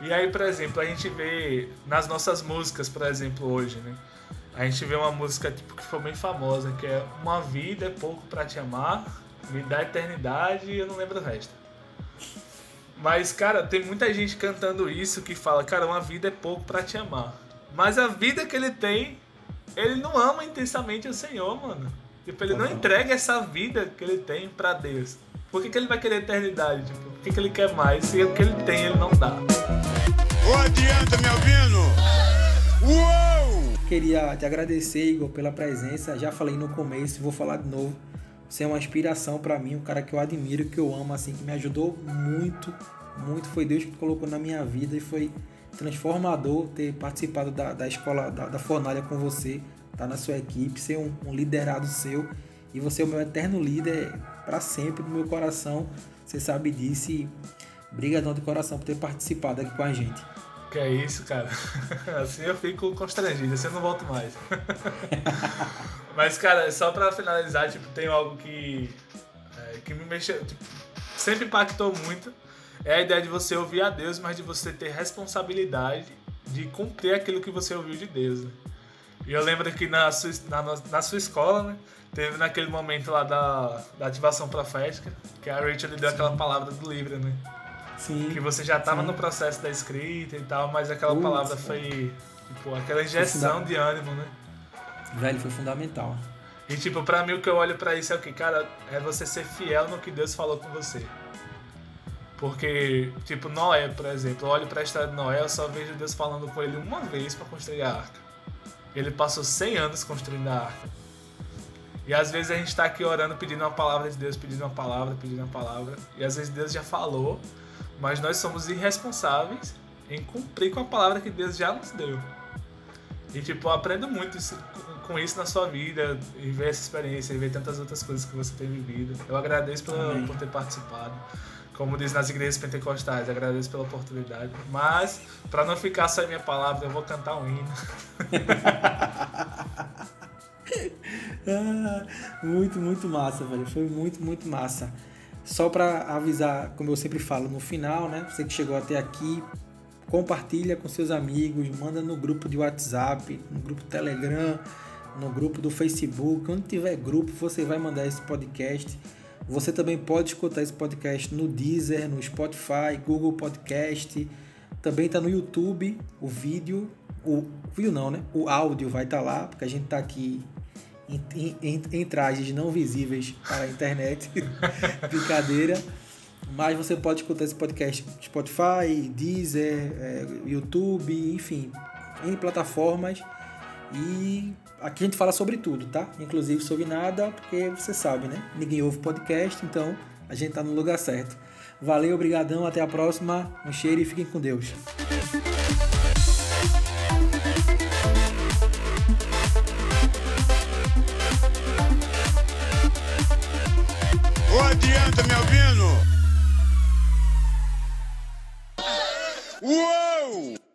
E aí, por exemplo, a gente vê nas nossas músicas, por exemplo, hoje, né? A gente vê uma música tipo, que foi bem famosa, que é Uma vida é pouco para te amar, me dá eternidade e eu não lembro o resto. Mas, cara, tem muita gente cantando isso que fala, cara, uma vida é pouco para te amar. Mas a vida que ele tem, ele não ama intensamente o Senhor, mano. Tipo, ele não entrega essa vida que ele tem para Deus. Por que, que ele vai querer eternidade? Tipo, por que, que ele quer mais? Se o que ele tem, ele não dá. Ô, adianta, me ouvindo? Uou! Queria te agradecer, Igor, pela presença. Já falei no começo, vou falar de novo você é uma inspiração para mim, um cara que eu admiro, que eu amo, assim, que me ajudou muito, muito. Foi Deus que colocou na minha vida e foi transformador ter participado da, da escola da, da Fornalha com você, estar tá na sua equipe, ser um, um liderado seu. E você é o meu eterno líder para sempre no meu coração. Você sabe disso e brigadão de coração por ter participado aqui com a gente. Que é isso, cara. <laughs> Assim eu fico constrangido, assim eu não volto mais. <laughs> Mas, cara, só pra finalizar, tipo, tem algo que, é, que me mexeu, tipo, sempre impactou muito. É a ideia de você ouvir a Deus, mas de você ter responsabilidade de cumprir aquilo que você ouviu de Deus. Né? E eu lembro que na sua, na, na sua escola, né, teve naquele momento lá da, da ativação profética, que a Rachel lhe deu Sim. aquela palavra do livro, né? Sim. Que você já estava no processo da escrita e tal, mas aquela palavra foi, tipo, aquela injeção de ânimo, né? Velho, foi fundamental. E, tipo, pra mim o que eu olho para isso é o que, cara, é você ser fiel no que Deus falou com você. Porque, tipo, Noé, por exemplo, eu olho pra história de Noé, eu só vejo Deus falando com ele uma vez para construir a arca. Ele passou 100 anos construindo a arca. E às vezes a gente tá aqui orando, pedindo uma palavra de Deus, pedindo uma palavra, pedindo uma palavra. E às vezes Deus já falou, mas nós somos irresponsáveis em cumprir com a palavra que Deus já nos deu. E tipo, eu aprendo muito isso, com isso na sua vida, e ver essa experiência, e ver tantas outras coisas que você tem vivido. Eu agradeço por, por ter participado. Como diz nas igrejas pentecostais, agradeço pela oportunidade. Mas, para não ficar só em minha palavra, eu vou cantar um hino. <laughs> ah, muito, muito massa, velho. Foi muito, muito massa. Só para avisar, como eu sempre falo, no final, né? Você que chegou até aqui, compartilha com seus amigos, manda no grupo de WhatsApp, no grupo Telegram, no grupo do Facebook, onde tiver grupo, você vai mandar esse podcast. Você também pode escutar esse podcast no Deezer, no Spotify, Google Podcast. Também está no YouTube o vídeo, o vídeo não, né? O áudio vai estar tá lá, porque a gente está aqui em, em, em trajes não visíveis para a internet. <laughs> Brincadeira. Mas você pode escutar esse podcast Spotify, Deezer, é, YouTube, enfim, em plataformas. E aqui a gente fala sobre tudo, tá? Inclusive sobre nada, porque você sabe, né? Ninguém ouve podcast, então a gente tá no lugar certo. Valeu, obrigadão, até a próxima. Um cheiro e fiquem com Deus. Adianta, me ouvindo? Uou!